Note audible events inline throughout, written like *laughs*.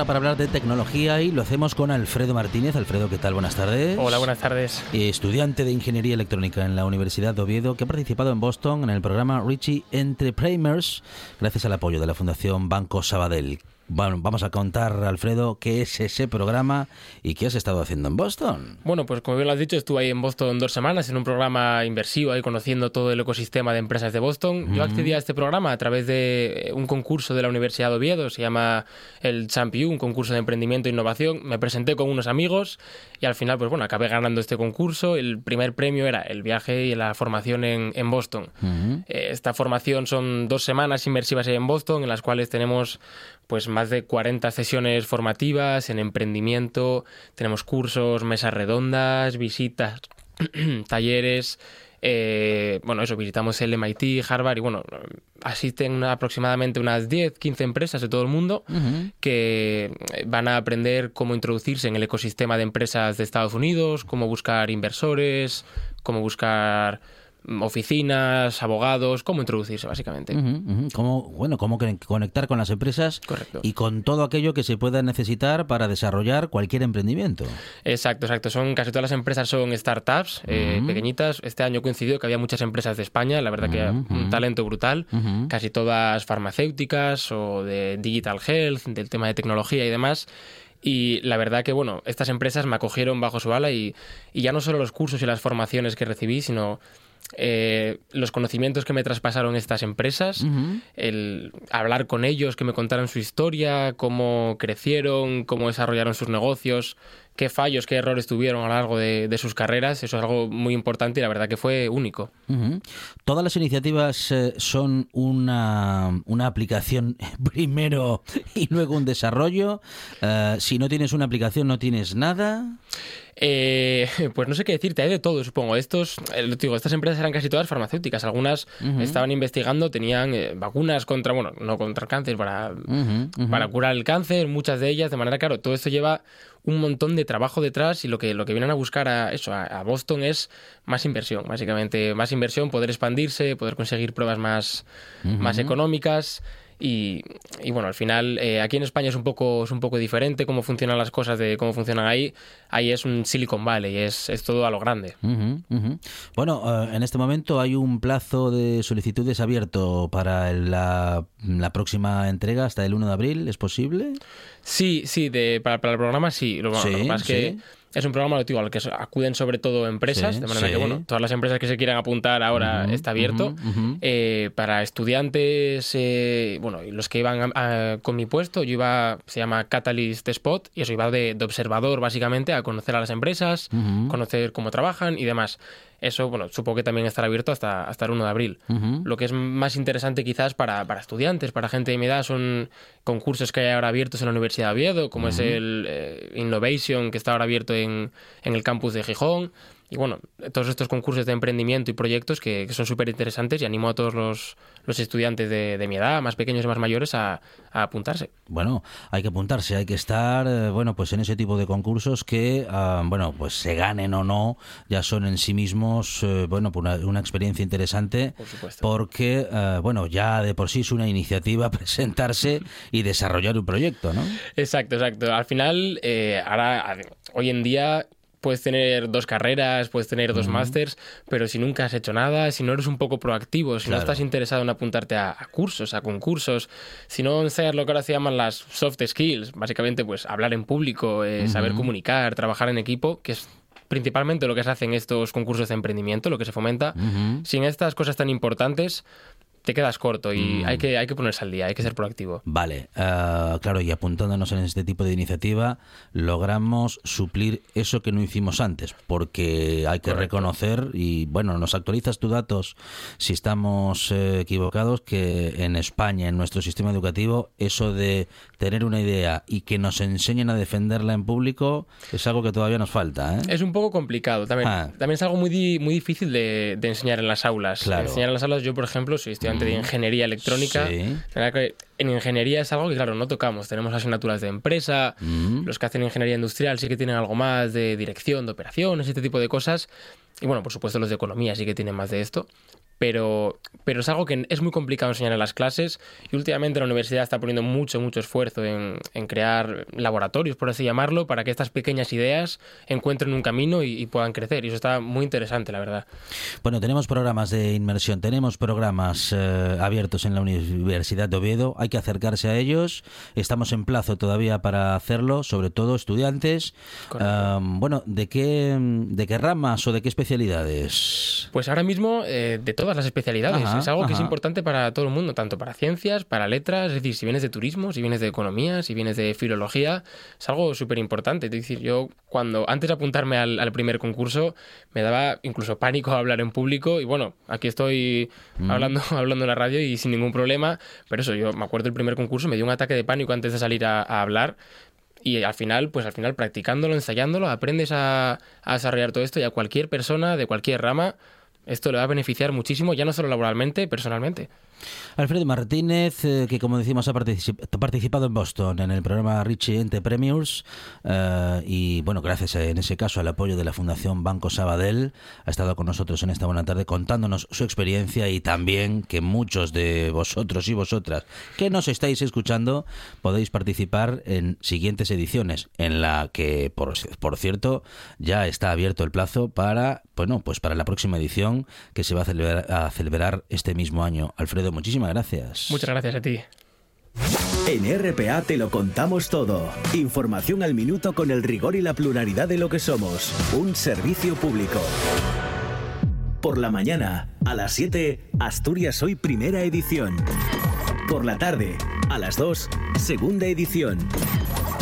Ahora para hablar de tecnología y lo hacemos con Alfredo Martínez. Alfredo, ¿qué tal? Buenas tardes. Hola, buenas tardes. Estudiante de Ingeniería Electrónica en la Universidad de Oviedo, que ha participado en Boston en el programa Richie Entrepreneurs gracias al apoyo de la Fundación Banco Sabadell. Bueno, vamos a contar, Alfredo, qué es ese programa y qué has estado haciendo en Boston. Bueno, pues como bien lo has dicho, estuve ahí en Boston dos semanas en un programa inversivo, ahí conociendo todo el ecosistema de empresas de Boston. Yo accedí a este programa a través de un concurso de la Universidad de Oviedo, se llama el Champion, un concurso de emprendimiento e innovación. Me presenté con unos amigos y al final, pues bueno, acabé ganando este concurso. El primer premio era el viaje y la formación en, en Boston. Eh, esta formación son dos semanas inmersivas ahí en Boston, en las cuales tenemos pues más de 40 sesiones formativas en emprendimiento, tenemos cursos, mesas redondas, visitas, *clears throat* talleres, eh, bueno, eso, visitamos el MIT, Harvard y bueno, asisten aproximadamente unas 10, 15 empresas de todo el mundo que van a aprender cómo introducirse en el ecosistema de empresas de Estados Unidos, cómo buscar inversores, cómo buscar oficinas, abogados, cómo introducirse básicamente. Cómo, bueno, cómo conectar con las empresas y con todo aquello que se pueda necesitar para desarrollar cualquier emprendimiento. Exacto, exacto. Son casi todas las empresas son startups eh, pequeñitas. Este año coincidió que había muchas empresas de España, la verdad que un talento brutal, casi todas farmacéuticas o de digital health, del tema de tecnología y demás. Y la verdad que, bueno, estas empresas me acogieron bajo su ala y, y ya no solo los cursos y las formaciones que recibí, sino eh, los conocimientos que me traspasaron estas empresas, el hablar con ellos, que me contaran su historia, cómo crecieron, cómo desarrollaron sus negocios, qué fallos, qué errores tuvieron a lo largo de, sus carreras. Eso es algo muy importante y la verdad que fue único. Todas las iniciativas eh, son una, una, aplicación *laughs* primero y luego un desarrollo. Eh, si no tienes una aplicación, no tienes nada. Eh, pues no sé qué decirte, hay de todo, supongo. Estos, digo, estas empresas eran casi todas farmacéuticas. Algunas estaban investigando, tenían vacunas contra, bueno, no contra el cáncer, para, para curar el cáncer, muchas de ellas. De manera, claro, todo esto lleva un montón de trabajo detrás y lo que, lo que vienen a buscar a eso, a, Boston es más inversión, básicamente más inversión, poder expandirse, poder conseguir pruebas más, más económicas. Y, bueno, al final eh, aquí en España es un poco es un poco diferente cómo funcionan las cosas de cómo funcionan ahí. Ahí es un Silicon Valley, es, es todo a lo grande. Bueno, eh, en este momento hay un plazo de solicitudes abierto para la, la, próxima entrega hasta el 1 de abril, ¿es posible? Sí, sí, de, para, el programa sí. Lo, sí, más que es un programa digo, al que acuden sobre todo empresas, de manera que bueno, todas las empresas que se quieran apuntar ahora está abierto. Eh, para estudiantes, eh, bueno, los que iban con mi puesto, yo iba, se llama Catalyst Spot, y eso iba de, de observador básicamente a conocer a las empresas, conocer cómo trabajan y demás. Eso, bueno, supongo que también estará abierto hasta, hasta el 1 de abril. Lo que es más interesante quizás para, para, estudiantes, para gente de mi edad, son concursos que hay ahora abiertos en la Universidad de Oviedo, como es el eh, Innovation, que está ahora abierto en, en el campus de Gijón y bueno, todos estos concursos de emprendimiento y proyectos que, son súper interesantes y animo a todos los, estudiantes de, mi edad, más pequeños y más mayores, a, apuntarse. Bueno, hay que apuntarse, hay que estar, eh, bueno, pues en ese tipo de concursos que, ah, bueno, pues se ganen o no, ya son en sí mismos, eh, bueno, pues una, una, experiencia interesante. Por supuesto. Porque, eh, bueno, ya de por sí es una iniciativa *laughs* presentarse y desarrollar un proyecto, ¿no? Exacto, exacto. Al final, ahora, hoy en día puedes tener dos carreras, puedes tener dos másters, pero si nunca has hecho nada, si no eres un poco proactivo, si no estás interesado en apuntarte a, cursos, a concursos, si no enseñas lo que ahora se llaman las soft skills, básicamente pues hablar en público, eh, saber comunicar, trabajar en equipo, que es principalmente lo que se hace en estos concursos de emprendimiento, lo que se fomenta. Sin estas cosas tan importantes, te quedas corto y hay, mm. que, hay que ponerse al día, hay que ser proactivo. Vale, eh, claro, y apuntándonos en este tipo de iniciativa, logramos suplir eso que no hicimos antes, porque hay que reconocer, y bueno, nos actualizas tus datos si estamos eh, equivocados, que en España, en nuestro sistema educativo, eso de tener una idea y que nos enseñen a defenderla en público es algo que todavía nos falta. ¿eh? Es un poco complicado, también, ah. también es algo muy, muy difícil de, enseñar en las aulas. Enseñar en las aulas, yo por ejemplo, de ingeniería electrónica. en ingeniería es algo que, claro, no tocamos. Tenemos asignaturas de empresa, los que hacen ingeniería industrial sí que tienen algo más de dirección, de operaciones, este tipo de cosas. Y bueno, por supuesto los de economía sí que tienen más de esto pero, pero es algo que es muy complicado enseñar en las clases y últimamente la universidad está poniendo mucho, mucho esfuerzo en, crear laboratorios, por así llamarlo, para que estas pequeñas ideas encuentren un camino y, puedan crecer. Y eso está muy interesante, la verdad. Bueno, tenemos programas de inmersión, tenemos programas eh, abiertos en la Universidad de Oviedo, hay que acercarse a ellos, estamos en plazo todavía para hacerlo, sobre todo estudiantes. bueno, ¿de qué, ¿de qué ramas o de qué especialidades? Pues ahora mismo eh, de todo las especialidades. es algo que es importante para todo el mundo, tanto para ciencias, para letras, es decir, si vienes de turismo, si vienes de economía, si vienes de filología, es algo súper importante. Es decir, yo cuando antes de apuntarme al, primer concurso me daba incluso pánico hablar en público y bueno, aquí estoy mm. hablando, *laughs* hablando en la radio y sin ningún problema, pero eso, yo me acuerdo del primer concurso, me dio un ataque de pánico antes de salir a, hablar y al final, pues al final practicándolo, ensayándolo, aprendes a, a, desarrollar todo esto y a cualquier persona de cualquier rama esto le va a beneficiar muchísimo, ya no solo laboralmente, personalmente. Alfredo Martínez, eh, que como decimos ha participado en Boston en el programa Richie Ente Premiers eh, y bueno, gracias en ese caso al apoyo de la Fundación Banco Sabadell, ha estado con nosotros en esta buena tarde contándonos su experiencia y también que muchos de vosotros y vosotras que nos estáis escuchando podéis participar en siguientes ediciones en la que, por, por cierto, ya está abierto el plazo para, bueno, pues para la próxima edición que se va a celebrar, a celebrar este mismo año. Alfredo muchísimas gracias. Muchas gracias a ti. En RPA te lo contamos todo. Información al minuto con el rigor y la pluralidad de lo que somos. Un servicio público. Por la mañana, a las 7, Asturias Hoy Primera Edición. Por la tarde, a las 2, Segunda Edición.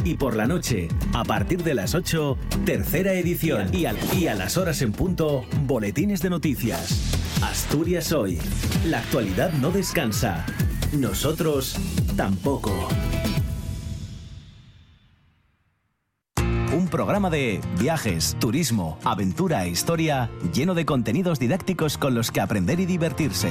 Y por la noche, a partir de las 8, tercera edición. Y, y a las horas en punto, boletines de noticias. Asturias hoy. La actualidad no descansa. Nosotros tampoco. Un programa de viajes, turismo, aventura e historia lleno de contenidos didácticos con los que aprender y divertirse.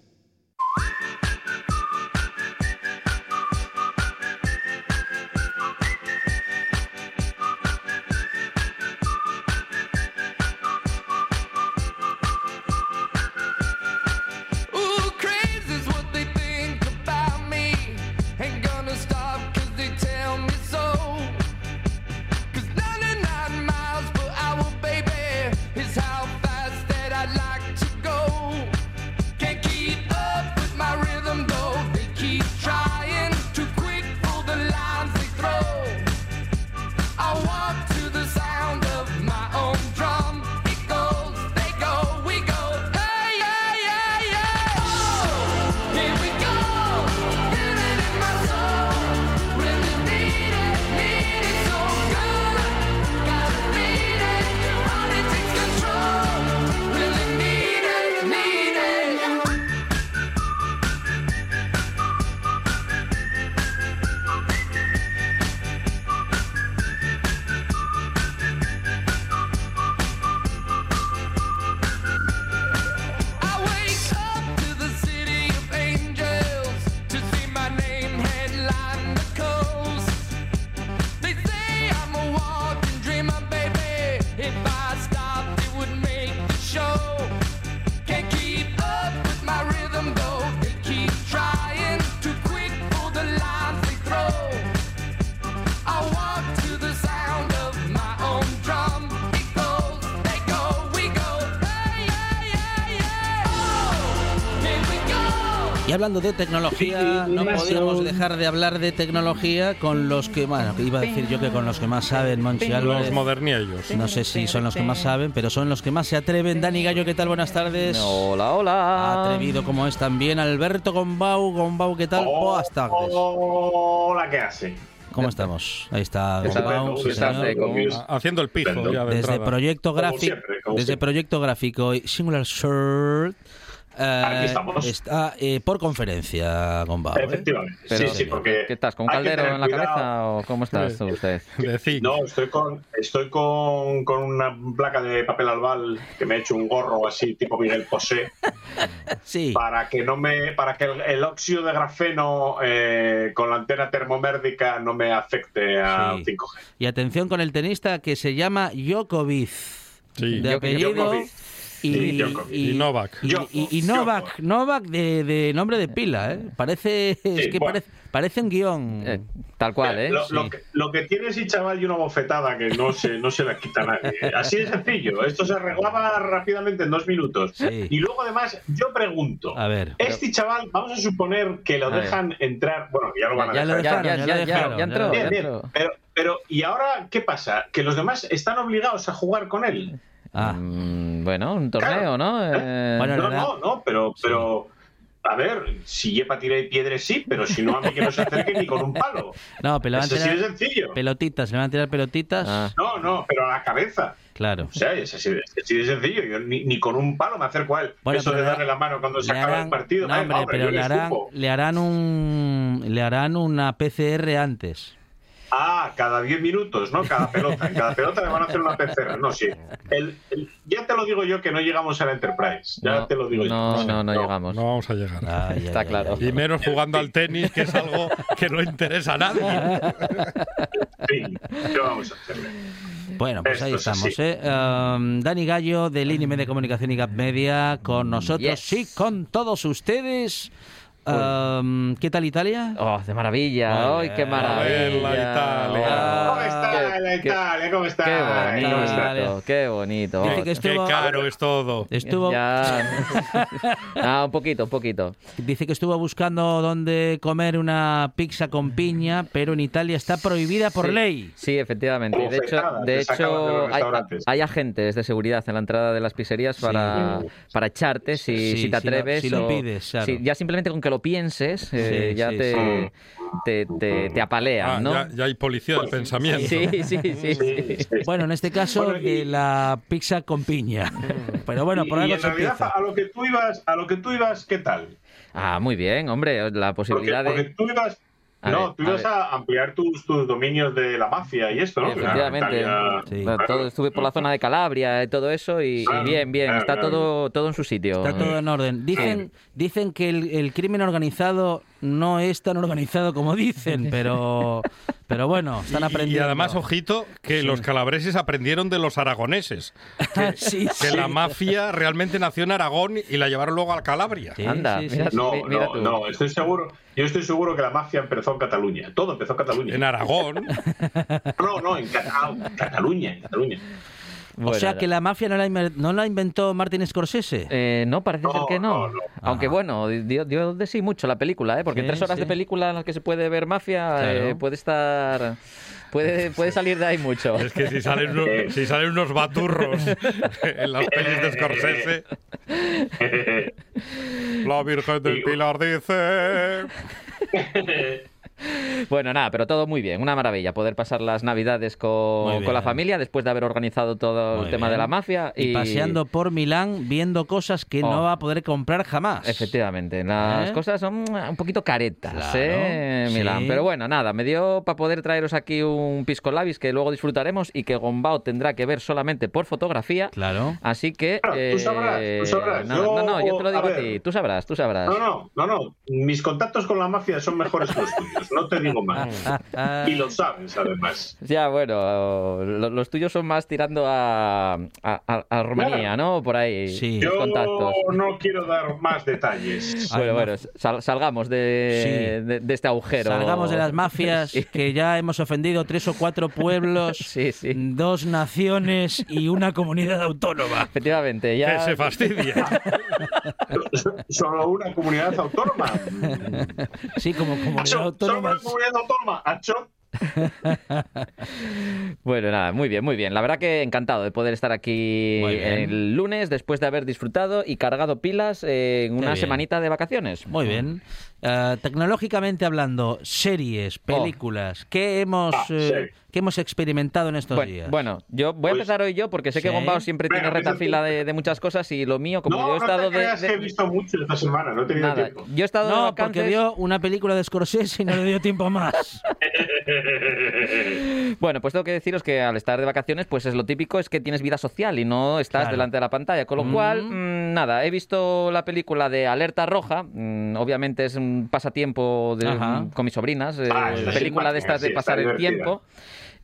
Hablando de tecnología, no podíamos dejar de hablar de tecnología con los que, bueno, iba a decir yo que con los que más saben, Monchi Álvarez. Los moderniellos. No sé si son los que más saben, pero son los que más se atreven. Dani Gallo, ¿qué tal? Buenas tardes. Hola, hola. Atrevido como es también Alberto Gombau. Gombau, ¿qué tal? Buenas tardes. Hola, ¿qué hace? ¿Cómo estamos? Ahí está. Gombau, ¿Cómo sí, estás, señor. eh? ¿Cómo- Ha- Haciendo el pijo ya de Desde entrada. Proyecto Como Gráfico, siempre, como desde siempre. Proyecto Gráfico y Singular Shirt. Eh, Aquí estamos. está eh, por conferencia, Gombau. ¿eh? Efectivamente. Pero, sí, sí, porque. ¿Qué estás? ¿Con un caldero en la cuidado. cabeza o cómo estás tú, usted? *laughs* No, estoy con, estoy con, con una placa de papel albal que me he hecho un gorro así, tipo Miguel Posé, *laughs* Sí. para que no me, para que el, el óxido de grafeno eh, con la antena termomérdica no me afecte a Sí. 5G. Y atención con el tenista que se llama Djokovic. Sí. De apellido. Djokovic. Y, Novak. Y, y- y Novak, Novak de, de nombre de pila, ¿eh? Parece, es que bueno. parece, parece un guion. Eh, tal cual, ¿eh? Lo, que, lo que tiene ese chaval y una bofetada que no se, no se la quita nadie. Así de sencillo. Esto se arreglaba rápidamente en dos minutos. Sí. Y luego, además, yo pregunto: A ver. este chaval, vamos a suponer que lo A ver. dejan entrar. Bueno, ya lo van a Ya dejar. ya lo dejaron, ya entró, ya Bien, ya bien. pero, ¿y ahora qué pasa? ¿Que los demás están obligados a jugar con él? Ah, Mm, bueno, un torneo, Claro. ¿no? Eh, Bueno, No, no, no, pero, pero. A ver, si lleva tira y piedras sí, pero si no, a mí que no se acerque ni con un palo. *laughs* no, pero van a tirar sencillo. pelotitas, le van a tirar pelotitas. Ah. No, no, pero a la cabeza. Claro. O sea, es así, de- es así de sencillo. Yo ni, ni con un palo me acerco a él. Bueno, Eso de le- darle la mano cuando se acaba harán, el partido. no, hombre, hombre, pero le harán, le harán un, le harán una PCR antes. Ah, cada 10 minutos, ¿no? Cada pelota. En cada pelota le van a hacer una PCR. No, sí. El- el- ya te lo digo yo que no llegamos a la Enterprise. Ya no, te lo digo no, yo. no, no, llegamos. No vamos a llegar. Ay, Está claro. Y menos jugando al tenis, que es algo que no interesa a nadie. Sí, ¿qué vamos a hacerle? Bueno, pues Esto ahí es estamos. ¿eh? Um, Dani Gallo, de Línea Media Comunicación y Gap Media, con nosotros Yes. y con todos ustedes. Um, ¿Qué tal Italia? Oh, de maravilla. ¡Ay, qué maravilla! A ver, la Italia. Oh, ¿Cómo está qué- la qué- Italia? ¿Cómo está? Qué bonito, qué bonito. Dice que Qué estuvo, caro es todo. estuvo, Ya. *laughs* ah, un poquito, un poquito. dice que estuvo buscando dónde comer una pizza con piña, pero en Italia está prohibida por Sí. ley. Sí, efectivamente. De hecho, de hecho hay, hay agentes de seguridad en la entrada de las pizzerías para, para echarte si, Sí, si si te lo- atreves. si lo o- pides, claro. sí, ya simplemente con que lo pienses, eh, Sí, ya sí, te, sí. te, te, te apalean, Ah, ¿no? ya, ya hay policía del pensamiento. Sí, sí, sí, sí. Sí, sí. Bueno, en este caso Bueno, y- de la pizza con piña. Pero bueno, por y algo en se realidad, empieza. a lo que tú ibas, a lo que tú ibas, ¿qué tal? Ah, muy bien, hombre, la Porque, posibilidad porque de... tú ibas, A no, ver, tú ibas a, ampliar tus, tus dominios de la mafia y esto, ¿no? Efectivamente. Claro, Sí. Bueno, todo, estuve por la zona de Calabria y todo eso y, bien, bien, claro, está claro. todo, todo en su sitio. Está todo en orden. Dicen, dicen que el, el crimen organizado no es tan organizado como dicen, *laughs* pero, pero bueno, están aprendiendo. Y además, ojito, que los calabreses aprendieron de los aragoneses. *laughs* sí, Que sí. la mafia realmente nació en Aragón y la llevaron luego a Calabria. Anda, sí, sí. mira, No, mira no, tú. no, estoy seguro. Yo estoy seguro que la mafia empezó en Cataluña. Todo empezó en Cataluña. En Aragón. *laughs* No, no, en Cata- ah, Cataluña, en Cataluña. O sea que la mafia no la, inver- no la inventó Martin Scorsese. Eh, no, parece ser que no. no, no. Aunque Ah. bueno, dio, dio de sí mucho la película, ¿eh? Porque Sí, tres horas sí. de película en las que se puede ver mafia Claro. eh, puede estar... Puede, *laughs* puede salir de ahí mucho. Es que si salen, unos, si salen unos baturros en las pelis de Scorsese, *laughs* la Virgen del Pilar dice... *laughs* Bueno, nada, pero todo muy bien, una maravilla poder pasar las navidades con, con la familia después de haber organizado todo Muy el tema bien. de la mafia. Y, Y, paseando por Milán viendo cosas que no Oh. va a poder comprar jamás. Efectivamente, las ¿Eh? cosas son un poquito caretas, Claro, ¿eh? sí. Milán. Pero bueno, nada, me dio para poder traeros aquí un pisco labis que luego disfrutaremos y que Gombao tendrá que ver solamente por fotografía. Claro. Así que. Claro, tú sabrás, tú sabrás. nada, Yo- no, no, yo te lo a digo a, ver. ti. Tú sabrás, tú sabrás. No, no, no, no. Mis contactos con la mafia son mejores que los tuyos. No te digo más. *laughs* Y lo sabes, además. Ya, bueno, lo- los tuyos son más tirando a, a, Rumanía, ¿no? Por ahí, Sí. Yo contactos. no quiero dar más detalles. *laughs* Bueno, no. bueno, sal- salgamos de, Sí. de, de este agujero. Salgamos de las mafias, *laughs* Sí. que ya hemos ofendido tres o cuatro pueblos, Sí, sí. dos naciones y una comunidad autónoma. Efectivamente, Que ya. se fastidia. Solo una comunidad autónoma. Sí, como comunidad solo autónoma. Acho. *laughs* Bueno, nada, muy bien, muy bien. La verdad que encantado de poder estar aquí el lunes después de haber disfrutado y cargado pilas en una semanita de vacaciones. Muy bien. Eh, tecnológicamente hablando, series, películas, ¿qué hemos, Ah, eh, sí. qué hemos experimentado en estos Bueno, días? bueno, yo voy a Pues- empezar hoy yo porque sé que. Gombao siempre Venga, tiene retafila de, de muchas cosas y lo mío, como no, yo he no estado te de, creas de- que he visto mucho esta semana, no he tenido nada, tiempo. yo he estado de no, vacances. porque vio una película de Scorsese y no le dio tiempo más. *laughs* Bueno, pues tengo que deciros que al estar de vacaciones, pues es lo típico, es que tienes vida social y no estás Claro. delante de la pantalla. Con lo cual, mm, nada, he visto la película de Alerta Roja. mm, obviamente es un pasatiempo de- con mis sobrinas. eh, Ah, película de estas de sí, pasar el tiempo.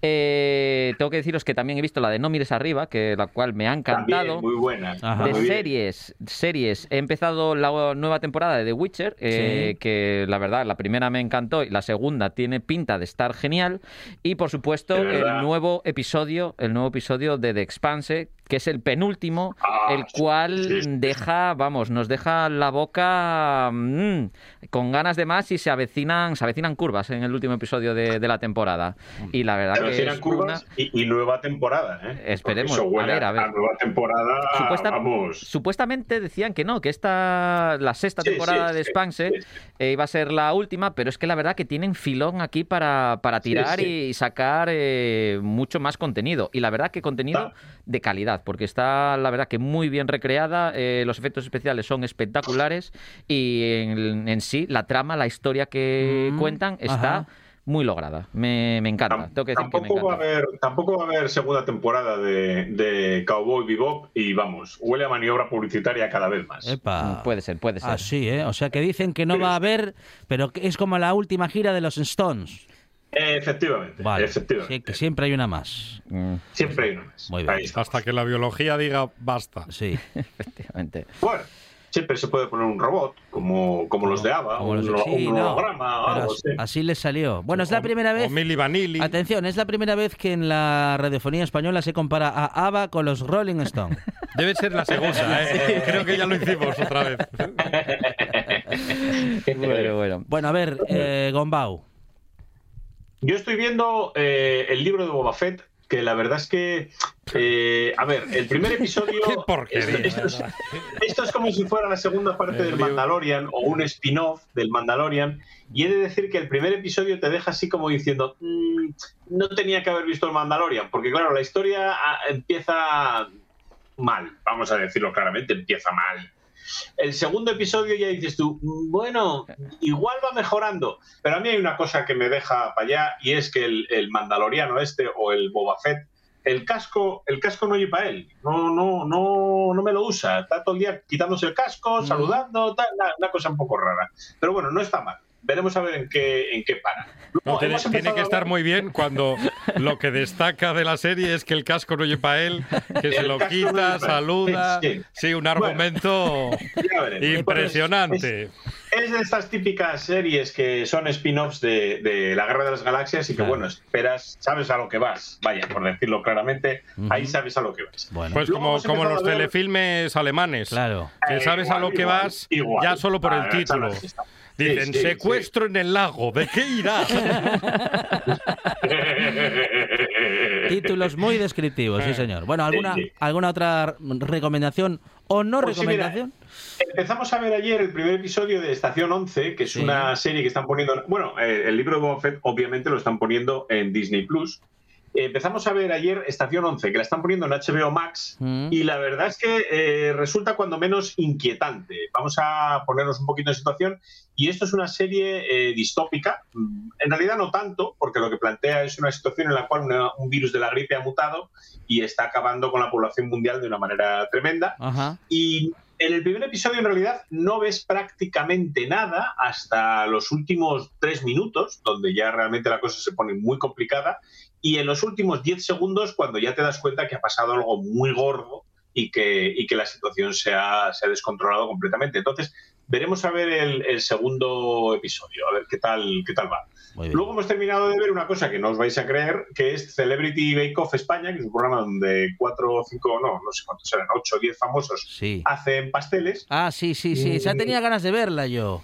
Eh, tengo que deciros que también he visto la de No mires arriba, que la cual me ha encantado. También, muy buena. Ajá. De Muy series, series. He empezado la nueva temporada de The Witcher, eh, Sí. que la verdad, la primera me encantó y la segunda tiene pinta de estar genial. Y por supuesto, el nuevo episodio, el nuevo episodio de The Expanse, que es el penúltimo, Ah, el cual sí, sí. deja, vamos, nos deja la boca mm, con ganas de más y se avecinan, se avecinan curvas en el último episodio de, de la temporada. Y la verdad Se que avecinan es curvas una- y, y nueva temporada, ¿eh? Esperemos. Porque eso huele A ver, a ver. nueva temporada, Supuesta- vamos. Supuestamente decían que no, que esta, la sexta Sí, temporada de Spanse eh, iba a ser la última, pero es que la verdad que tienen filón aquí para, para tirar y sacar eh, mucho más contenido. Y la verdad que contenido Ah. de calidad, porque está la verdad que muy bien recreada, eh, los efectos especiales son espectaculares y en, en sí la trama, la historia que Mm, cuentan está ajá. muy lograda. Me, me encanta, Tam- tengo que decir que me tampoco, va a haber, tampoco va a haber segunda temporada de, de Cowboy Bebop y vamos, huele a maniobra publicitaria cada vez más. Epa. Mm, Puede ser, puede ser. Así, ¿eh? O sea que dicen que no va a haber, pero es como la última gira de los Stones. Efectivamente, Vale. efectivamente. Sí, que siempre hay una más. Mm, Siempre hay una más. Muy bien. Hasta que la biología diga basta. Sí. *laughs* efectivamente. Bueno, siempre se puede poner un robot, como, como los de ABBA, Como un, los de- sí, un no, holograma, pero algo así, así. así les salió. Bueno, es la O- primera O vez. Milli Vanilli. Atención, es la primera vez que en la radiofonía española se compara a ABBA con los Rolling Stones. *laughs* Debe ser la segunda, ¿eh? Creo que ya lo hicimos otra vez. Bueno, *laughs* bueno. Bueno, a ver, eh, Gombau. Yo estoy viendo eh, el libro de Boba Fett, que la verdad es que, eh, a ver, el primer episodio... *laughs* Qué. Esto, esto es, esto es como si fuera la segunda parte El del libro. Mandalorian o un spin-off del Mandalorian. Y he de decir que el primer episodio te deja así como diciendo, "Mm, no tenía que haber visto el Mandalorian, porque claro, la historia ah, empieza mal, vamos a decirlo claramente, empieza mal. El segundo episodio ya dices tú, "Mm, bueno, igual va mejorando, pero a mí hay una cosa que me deja para allá y es que el, el mandaloriano este o el Boba Fett, el casco, el casco no lleva él, no, no, no, no me lo usa, está todo el día quitándose el casco, saludando, tal, una, una cosa un poco rara. Pero bueno, no está mal. Veremos a ver en qué, en qué para. No, tiene, que estar muy bien cuando lo que destaca de la serie es que el casco no lleva él, que se lo no quita, él. saluda. Sí. Sí, un argumento veremos. impresionante. Es, es de estas típicas series que son spin-offs de, de la Guerra de las Galaxias y que, Claro. bueno, esperas, sabes a lo que vas. Vaya, por decirlo claramente, ahí sabes a lo que vas. Bueno, Pues Luego como, como los ver- telefilmes alemanes. claro. Que Eh, sabes a lo que igual, vas igual. ya solo por el título. Dicen, Sí, sí, secuestro en el lago, ¿de qué irá? *laughs* Títulos muy descriptivos, sí, señor. Bueno, ¿alguna, Sí, sí. ¿alguna otra recomendación o no Pues sí, mira, recomendación? Empezamos a ver ayer el primer episodio de Estación 11, que es Sí. una serie que están poniendo. Bueno, eh, el libro de Boba Fett, obviamente, lo están poniendo en Disney Plus. Empezamos a ver ayer Estación 11, que la están poniendo en HBO Max. Mm. Y la verdad es que eh, resulta cuando menos inquietante. Vamos a ponernos un poquito en situación. Y esto es una serie eh, distópica. Mm, En realidad no tanto, porque lo que plantea es una situación en la cual una- un virus de la gripe ha mutado y está acabando con la población mundial de una manera tremenda. Ajá. Y En el primer episodio, en realidad, no ves prácticamente nada hasta los últimos tres minutos, donde ya realmente la cosa se pone muy complicada, y en los últimos diez segundos, cuando ya te das cuenta que ha pasado algo muy gordo y que, y que la situación se ha, se ha descontrolado completamente. Entonces, veremos a ver el, el segundo episodio, a ver qué tal, qué tal va. Luego hemos terminado de ver una cosa que no os vais a creer, que es Celebrity Bake Off España, que es un programa donde cuatro o cinco, no, no sé cuántos eran, ocho o diez famosos Sí. hacen pasteles. Ah, sí, sí, sí. Ya tenía ganas de verla yo.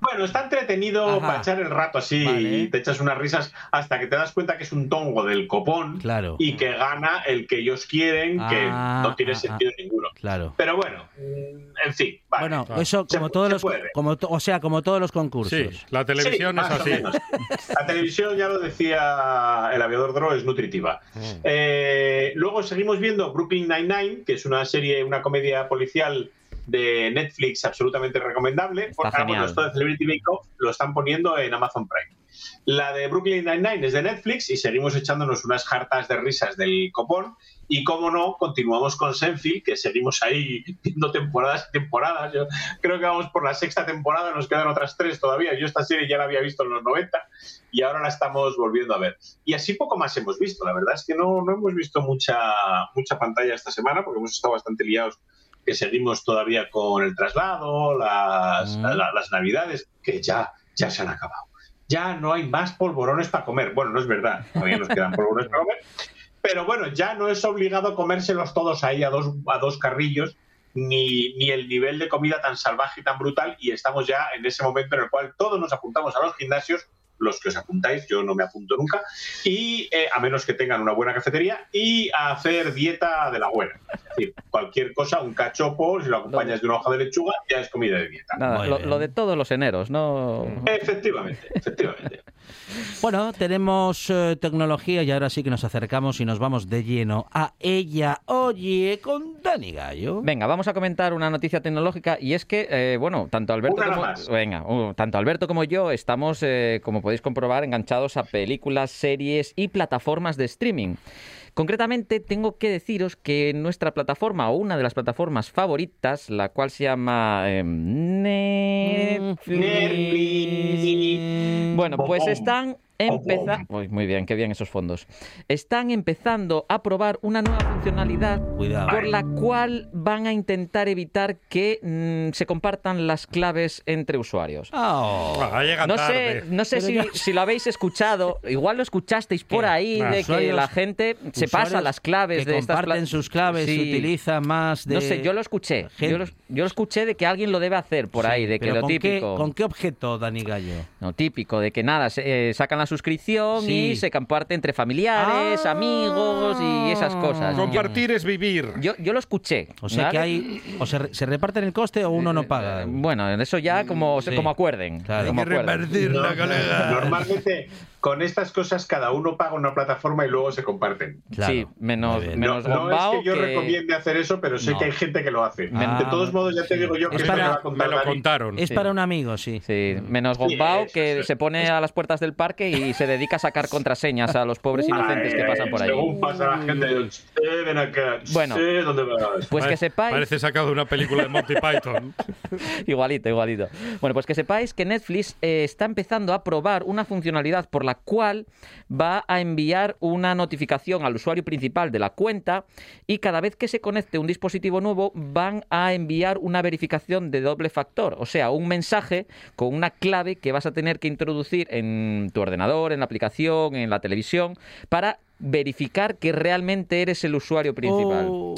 Bueno, está entretenido Ajá. para echar el rato así Vale. y te echas unas risas hasta que te das cuenta que es un tongo del copón Claro. y que gana el que ellos quieren, que Ah, no tiene ah, sentido ninguno. Claro. Pero bueno, mm, en fin, vale. Bueno, Claro. eso Se- como todos se los, puede. como to- o sea, como todos los concursos. Sí, la televisión Sí, es así. La televisión, ya lo decía el aviador Dro, es nutritiva. Eh, luego seguimos viendo Brooklyn Nine-Nine, que es una serie, una comedia policial de Netflix absolutamente recomendable. Está Porque, bueno, esto de Celebrity Bake Off lo están poniendo en Amazon Prime. La de Brooklyn Nine-Nine es de Netflix y seguimos echándonos unas jartas de risas del copón. Y como no, continuamos con Senfield, que seguimos ahí viendo temporadas y temporadas. Yo creo que vamos por la sexta temporada, nos quedan otras tres todavía. Yo esta serie ya la había visto en los 90 y ahora la estamos volviendo a ver. Y así poco más hemos visto. La verdad es que no, no hemos visto mucha, mucha pantalla esta semana porque hemos estado bastante liados que seguimos todavía con el traslado, las, Mm. la- las navidades, que ya, ya se han acabado. Ya no hay más polvorones para comer. Bueno, no es verdad, todavía nos quedan polvorones para comer. Pero bueno, ya no es obligado comérselos todos ahí a dos, a dos carrillos, ni, ni el nivel de comida tan salvaje y tan brutal. Y estamos ya en ese momento en el cual todos nos apuntamos a los gimnasios, los que os apuntáis, yo no me apunto nunca, y eh, a menos que tengan una buena cafetería, y a hacer dieta de la buena. Es decir, cualquier cosa, un cachopo, si lo acompañas de una hoja de lechuga, ya es comida de dieta. Nada, lo de todos los eneros, ¿no? Efectivamente, efectivamente. Bueno, tenemos eh, tecnología y ahora sí que nos acercamos y nos vamos de lleno a ella. Oye, con Dani Gallo. Venga, vamos a comentar una noticia tecnológica y es que, eh, bueno, tanto Alberto Una como más. venga, uh, tanto Alberto como yo estamos, eh, como podéis comprobar, enganchados a películas, series y plataformas de streaming. Concretamente, tengo que deciros que nuestra plataforma o una de las plataformas favoritas, la cual se llama eh, Netflix. Netflix. Bueno, pues Bom, empezando. Muy bien, qué bien esos fondos. Están empezando a probar una nueva funcionalidad Cuidado. por la cual van a intentar evitar que mm, se compartan las claves entre usuarios. Oh. Ah, llegan No sé, no sé si, ya- si lo habéis escuchado, igual lo escuchasteis por ¿Qué? ahí, Ah, de que la gente se pasa las claves que de estas comparten pla- sus claves y Sí. utilizan más de No sé, yo lo escuché. Yo lo, yo lo escuché de que alguien lo debe hacer por Sí, ahí, de que lo ¿con qué- típico. ¿Con qué objeto, Dani Gallo? No, típico, de que nada, se, eh, sacan suscripción Sí. y se comparte entre familiares, Ah. amigos y esas cosas. Yo, Compartir es vivir. yo, yo lo escuché. O sea ¿vale? que hay o se, re- se reparten el coste o uno no paga. Eh, Bueno, eso ya como, Sí. como acuerden. Claro. como Hay que acuerden. No, Normalmente *laughs* con estas cosas cada uno paga una plataforma y luego se comparten. Claro. Sí, menos, menos no, es que yo que- recomiende hacer eso, pero sé No. que hay gente que lo hace. Ah, de todos modos, ya te sí. digo yo que Es esto para- me lo contaron. Es Sí. para un amigo, sí. Sí, menos Gombao que se pone a las puertas del parque y se dedica a sacar contraseñas a los pobres inocentes que Ay, pasan por ahí. Según pasa la gente, yo, "Eh, ven acá, Bueno. ¿dónde vas? Pues que sepáis, Parece sacado de una película de Monty Python. *laughs* igualito, igualito. Bueno, pues que sepáis que Netflix eh, está empezando a probar una funcionalidad por la cual va a enviar una notificación al usuario principal de la cuenta y cada vez que se conecte un dispositivo nuevo van a enviar una verificación de doble factor, o sea, un mensaje con una clave que vas a tener que introducir en tu ordenador, en la aplicación, en la televisión, para verificar que realmente eres el usuario principal. Oh.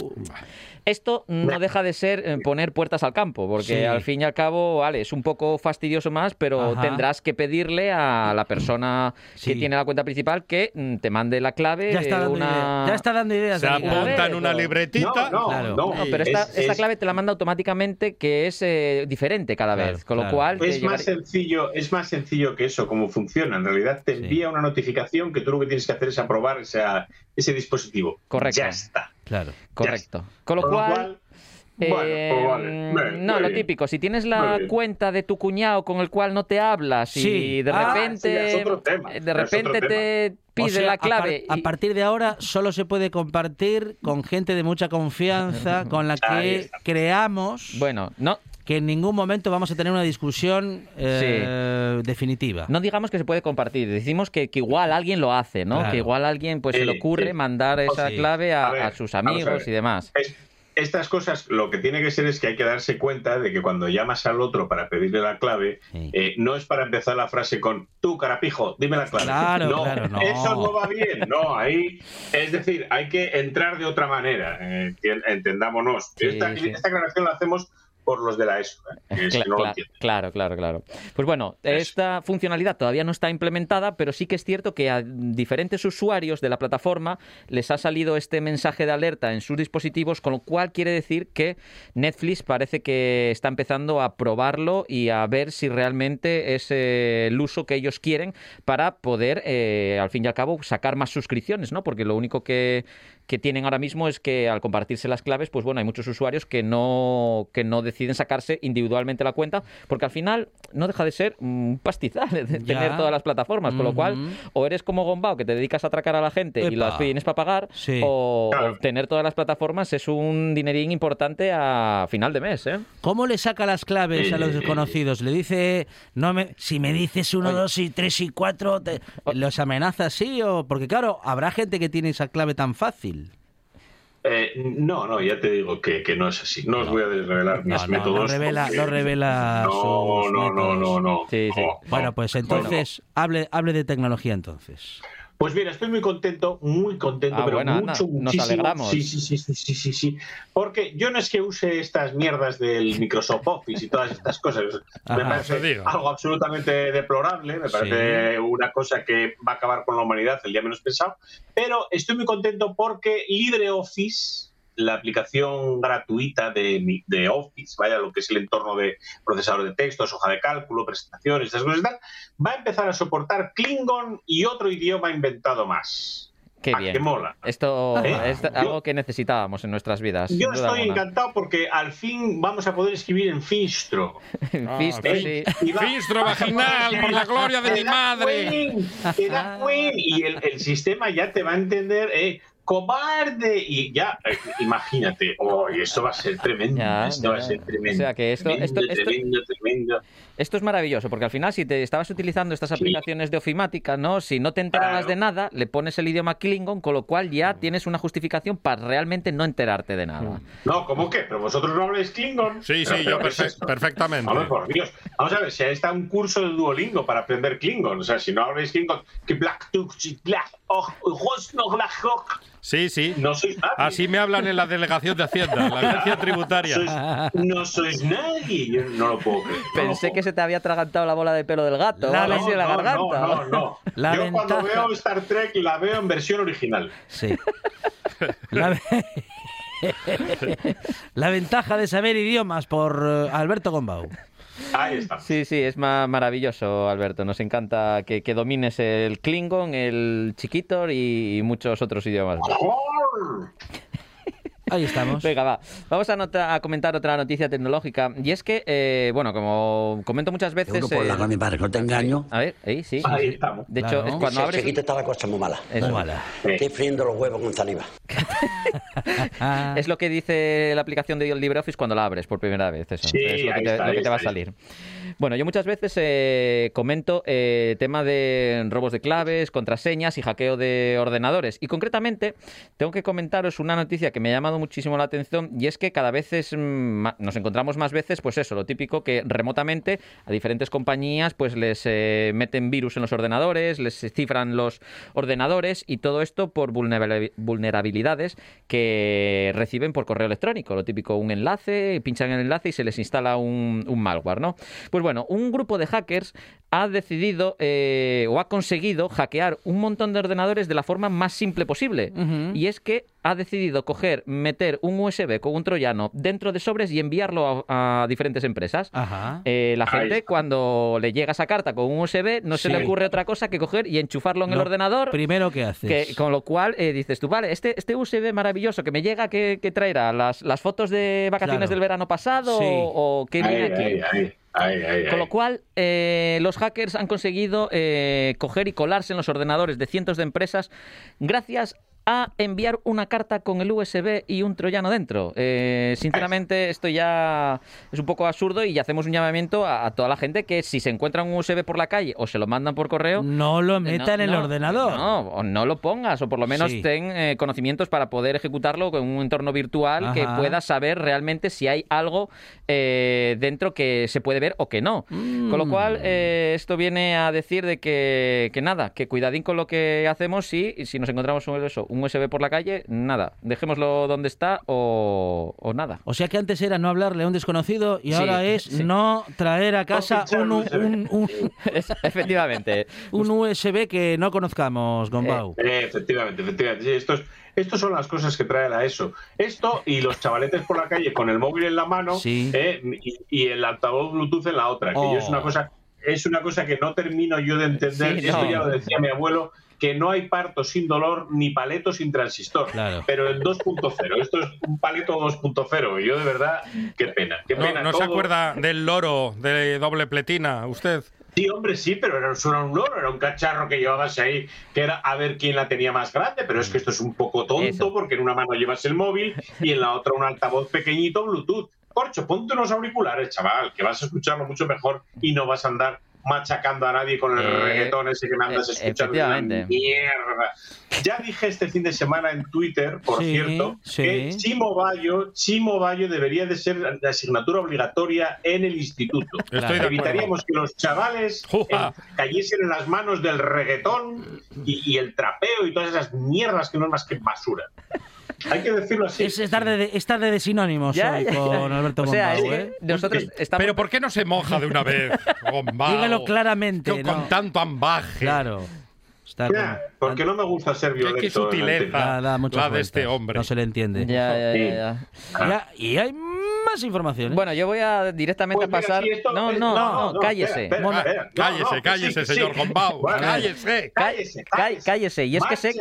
Esto no deja de ser eh, poner puertas al campo, porque Sí. al fin y al cabo, vale, es un poco fastidioso más, pero Ajá. tendrás que pedirle a la persona Sí. que tiene la cuenta principal que mm, te mande la clave Ya está dando, una... idea- ya está dando ideas. Se Dani Gallo. apunta en una libretita. No, no, Claro. no. No, pero esta, Es- esta es- clave te la manda automáticamente que es eh, diferente cada Claro, vez, con lo claro. cual... Es más llevar- sencillo, es más sencillo que eso, cómo funciona. En realidad te Sí. envía una notificación que tú lo que tienes que hacer es aprobar esa- ese dispositivo. Correcto. Ya está. Claro. Correcto. Con lo Con lo cual... cual, Bueno, pues vale. Eh, Bien, no, lo bien. típico. Si tienes la cuenta de tu cuñado con el cual no te hablas y de Ah, repente, sí, de otro repente te pide O sea, la a par- clave. A, partir de ahora solo se puede compartir con gente de mucha confianza, con la que creamos Bueno, no, que en ningún momento vamos a tener una discusión eh, definitiva. no digamos que se puede compartir, decimos que, que igual alguien lo hace, ¿no? Claro. Que igual alguien pues se le Sí, ocurre sí. mandar esa Sí. clave a, A ver, a sus a amigos y demás. Es- estas cosas, lo que tiene que ser es que hay que darse cuenta de que cuando llamas al otro para pedirle la clave, Sí. eh, no es para empezar la frase con tú, carapijo, dime la clave. Claro, no, claro, no. Eso no va bien, no, ahí, es decir, hay que entrar de otra manera, eh, entendámonos. Sí, esta, sí. esta aclaración la hacemos por los de la ESO, eh, que no lo claro, claro, claro. Pues bueno, esta funcionalidad todavía no está implementada, pero sí que es cierto que a diferentes usuarios de la plataforma les ha salido este mensaje de alerta en sus dispositivos, con lo cual quiere decir que Netflix parece que está empezando a probarlo y a ver si realmente es eh, el uso que ellos quieren para poder, eh, al fin y al cabo, sacar más suscripciones, ¿no? Porque lo único que, que tienen ahora mismo es que al compartirse las claves, pues bueno, hay muchos usuarios que no, que no deciden sacarse individualmente la cuenta, porque al final no deja de ser un pastizal de Ya. tener todas las plataformas, con lo cual o eres como Gombao, que te dedicas a atracar a la gente y Epa. las tienes para pagar, Sí. o, Claro. o tener todas las plataformas es un dinerín importante a final de mes, ¿eh? ¿Cómo le saca las claves a los desconocidos? Le dice, no me, si me dices uno, dos y tres y cuatro, te- ¿los amenaza así? O, porque claro, habrá gente que tiene esa clave tan fácil. Eh, no, no, ya te digo que, que no es así. No os voy a desvelar mis No, métodos. no revela, porque- no revela No, sus no, no, métodos. no, no. Sí, sí. No, no. Bueno, pues entonces, hable, hable de tecnología entonces. Pues mira, estoy muy contento, muy contento, Ah, pero mucho, nos muchísimo. alegramos. Sí, sí, sí, sí, sí, sí, sí. Porque yo no es que use estas mierdas del Microsoft Office y todas estas cosas. me Ajá. parece algo absolutamente deplorable, me parece una cosa que va a acabar con la humanidad el día menos pensado. Pero estoy muy contento porque LibreOffice, la aplicación gratuita de, de Office, vaya, lo que es el entorno de procesador de textos, hoja de cálculo, presentaciones, estas cosas y tal, va a empezar a soportar Klingon y otro idioma inventado más. Qué Ah, bien. que mola. Esto ¿Eh? es algo que necesitábamos en nuestras vidas. Yo estoy alguna. encantado porque al fin vamos a poder escribir en Finstro. *laughs* Visto, Ah, sí. Y va- Finstro vaginal, por la gloria de mi madre. Queen, te da Queen, y el, el sistema ya te va a entender, eh, cobarde, y ya, eh, imagínate, oh, y eso va a ser tremendo, Ya, esto va a ser tremendo. O sea que esto- tremendo, esto- esto- tremendo, tremendo. Esto es maravilloso, porque al final si te estabas utilizando estas Sí. aplicaciones de ofimática, ¿no? Si no te enterabas Claro. de nada, le pones el idioma Klingon, con lo cual ya tienes una justificación para realmente no enterarte de nada. No, ¿cómo qué? ¿Pero vosotros no habláis Klingon? Sí, Pero- sí, pero yo ¿qué es perfe- esto? perfectamente. Hombre, por Dios. Vamos a ver, si ahí está un curso de Duolingo para aprender Klingon. O sea, si no habláis Klingon, que Black Black, no, Sí, sí. no sois nadie. Así me hablan en la delegación de Hacienda, la agencia *laughs* tributaria. Sois- no sois nadie. Yo no lo puedo creer. no Pensé puedo que se te había atragantado la bola de pelo del gato, La o algo así en la no, garganta. No, no, no. La Yo cuando veo Star Trek la veo en versión original. Sí. La, ve- *laughs* *laughs* La ventaja de saber idiomas por eh, Alberto Gombau. Ahí está. Sí, sí, es ma- maravilloso, Alberto. Nos encanta que, que domines el Klingon, el Chiquitor y, y muchos otros idiomas. Ahí estamos. Venga, va. Vamos a, nota- a comentar otra noticia tecnológica. Y es que, eh, bueno, como comento muchas veces... Por eh, la mi padre, no te engaño. A ver, ahí sí. Ahí estamos. De hecho, Claro. es cuando abres... Seguito está la cosa muy mala. Eso. Muy mala. Estoy friendo los huevos con saliva. *laughs* Es lo que dice la aplicación de LibreOffice cuando la abres por primera vez. Eso. Sí, es lo que ahí te, está, lo que ahí te va a está, ahí salir. Bueno, yo muchas veces eh, comento eh, tema de robos de claves, contraseñas y hackeo de ordenadores. Y concretamente, tengo que comentaros una noticia que me ha llamado muchísimo la atención y es que cada vez es, mm, nos encontramos más veces, pues eso, lo típico que remotamente a diferentes compañías pues les eh, meten virus en los ordenadores, les cifran los ordenadores y todo esto por vulnerabil- vulnerabilidades que reciben por correo electrónico. Lo típico, un enlace, pinchan el enlace y se les instala un, malware, ¿no? Bueno, un grupo de hackers ha decidido eh, o ha conseguido hackear un montón de ordenadores de la forma más simple posible. Y es que ha decidido coger, meter un USB con un troyano dentro de sobres y enviarlo a, a diferentes empresas. Ajá. Eh, la gente, cuando le llega esa carta con un USB, no se le ocurre otra cosa que coger y enchufarlo en el ordenador. Primero que haces. Que, con lo cual eh, dices tú, vale, este, este USB maravilloso que me llega, que traerá? ¿Las, ¿Las fotos de vacaciones Claro. del verano pasado Sí. o, o qué viene Ahí, aquí? ahí, ahí, Con lo cual, eh, los hackers han conseguido eh, coger y colarse en los ordenadores de cientos de empresas gracias a enviar una carta con el USB y un troyano dentro. Eh, sinceramente, esto ya es un poco absurdo y hacemos un llamamiento a, a toda la gente que si se encuentra un USB por la calle o se lo mandan por correo, No lo eh, meta en el no, ordenador. No, o no lo pongas, o por lo menos Sí. ten eh, conocimientos para poder ejecutarlo con un entorno virtual que pueda saber realmente si hay algo eh, dentro que se puede ver o que no. Con lo Mm. cual, esto viene a decir de que, que nada, que cuidadín con lo que hacemos y, y si nos encontramos un, eso, un USB por la calle, nada, dejémoslo donde está o, o nada. O sea que antes era no hablarle a un desconocido y Sí, ahora es sí. no traer a casa un, USB. un, un, *laughs* Efectivamente. un USB que no conozcamos, Gombau. Eh, efectivamente, efectivamente. Sí, estos, estos son las cosas que trae la ESO. Esto y los chavaletes por la calle con el móvil en la mano Sí. eh, y, y el altavoz Bluetooth en la otra. Que Oh. yo es una cosa, es una cosa que no termino yo de entender. Sí, Esto no. ya lo decía mi abuelo, que no hay parto sin dolor ni paleto sin transistor. Claro. Pero el 2.0, esto es un paleto 2.0. Y yo de verdad, qué pena. Qué No, pena no se acuerda del loro de doble pletina, usted. Sí, hombre, sí, pero era, era un loro, era un cacharro que llevabas ahí, que era a ver quién la tenía más grande, pero es que esto es un poco tonto, Eso. porque en una mano llevas el móvil y en la otra un altavoz pequeñito Bluetooth. Corcho, ponte unos auriculares, chaval, que vas a escucharlo mucho mejor y no vas a andar machacando a nadie con el Eh, reggaetón ese que me andas e- escuchando. Mierda. Ya dije este fin de semana en Twitter, por Sí, cierto, sí. que Chimo Bayo, Chimo Bayo debería de ser la asignatura obligatoria en el instituto. Estoy. Evitaríamos que los chavales eh, cayesen en las manos del reggaetón y, y el trapeo y todas esas mierdas que no es más que basura. Hay que decirlo así. Es estar de, estar de sinónimos Ya, hoy ya, ya. con Alberto O sea, Gombau, es ¿eh? que nosotros estamos... Pero ¿por qué no se moja de una vez? Gombao? *laughs* Dígalo claramente, Con, ¿no? con tanto ambaje. Claro. Está Ya, con- porque no me gusta ser violento. qué sutileza la de este hombre. No se le entiende. Ya, ya, ya, ya. Ya, y hay más información. ¿eh? Bueno, yo voy a directamente Pues a mira, pasar... si esto- no, no, no, cállese. espera, espera, Mona, espera. No, cállese, cállese, señor sí. Gombau. Bueno, cállese. Cállese, Cá- cállese. cállese. Y es que sé,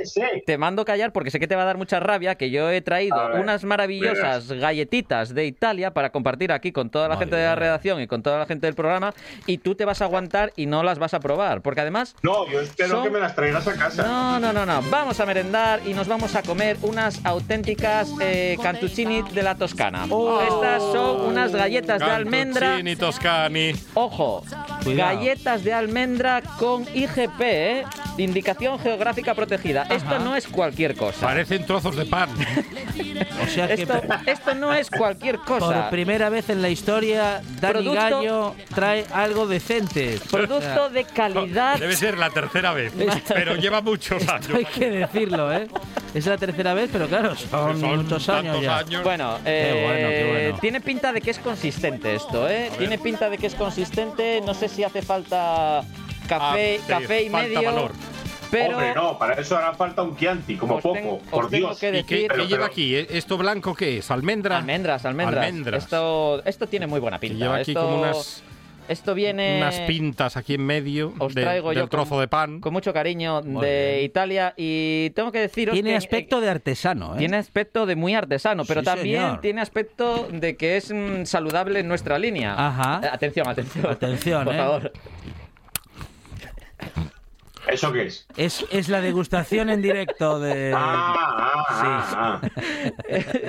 te mando callar porque sé que te va a dar mucha rabia que yo he traído unas maravillosas galletitas de Italia para compartir aquí con toda la Madre gente de la redacción y con toda la gente del programa y tú te vas a aguantar y no las vas a probar. Porque además... No, yo espero Son- que me las traigas a casa. No, no, no, no. Vamos a merendar y nos vamos a comer unas auténticas eh, cantuccini de la Toscana. Estas son unas galletas de almendra. Cantuccini Toscani. Ojo, Cuidado. galletas de almendra con IGP, ¿eh? Indicación geográfica protegida. Esto no es cualquier cosa. Parecen trozos de pan. o sea que Esto, esto no es cualquier por cosa. primera vez en la historia, Dani Producto- Gallo trae algo decente. Producto de calidad. Debe ser la tercera vez, pero lleva muchos años. Hay que decirlo, ¿eh? Es la tercera vez, pero claro, son, Son muchos años tantos ya. años. Bueno, Qué eh, bueno, qué bueno. tiene pinta de que es consistente esto, ¿eh? Tiene pinta de que es consistente. No sé si hace falta café, Ah, sí, café y falta medio. valor. Pero Hombre, no, para eso hará falta un Chianti, como Os poco, tengo- por os tengo Dios. que ¿Y qué, decir- qué Pero- lleva pero- aquí? ¿Eh? ¿Esto blanco qué es? ¿Almendra? almendras, almendras. Almendras. Esto, esto tiene muy buena pinta. Lleva aquí esto, como unas, esto viene unas pintas aquí en medio os de- traigo del yo trozo con- de pan. con mucho cariño Muy de bien. Italia y tengo que deciros Tiene que aspecto de artesano, ¿eh? tiene aspecto de muy artesano, pero Sí, también señor. tiene aspecto de que es mm, saludable en nuestra línea. Ajá. Eh, Atención, atención. Atención, *laughs* Por ¿eh? favor. ¿Eso qué es? Es, es la degustación en directo de... Ah, ah, ah, ah.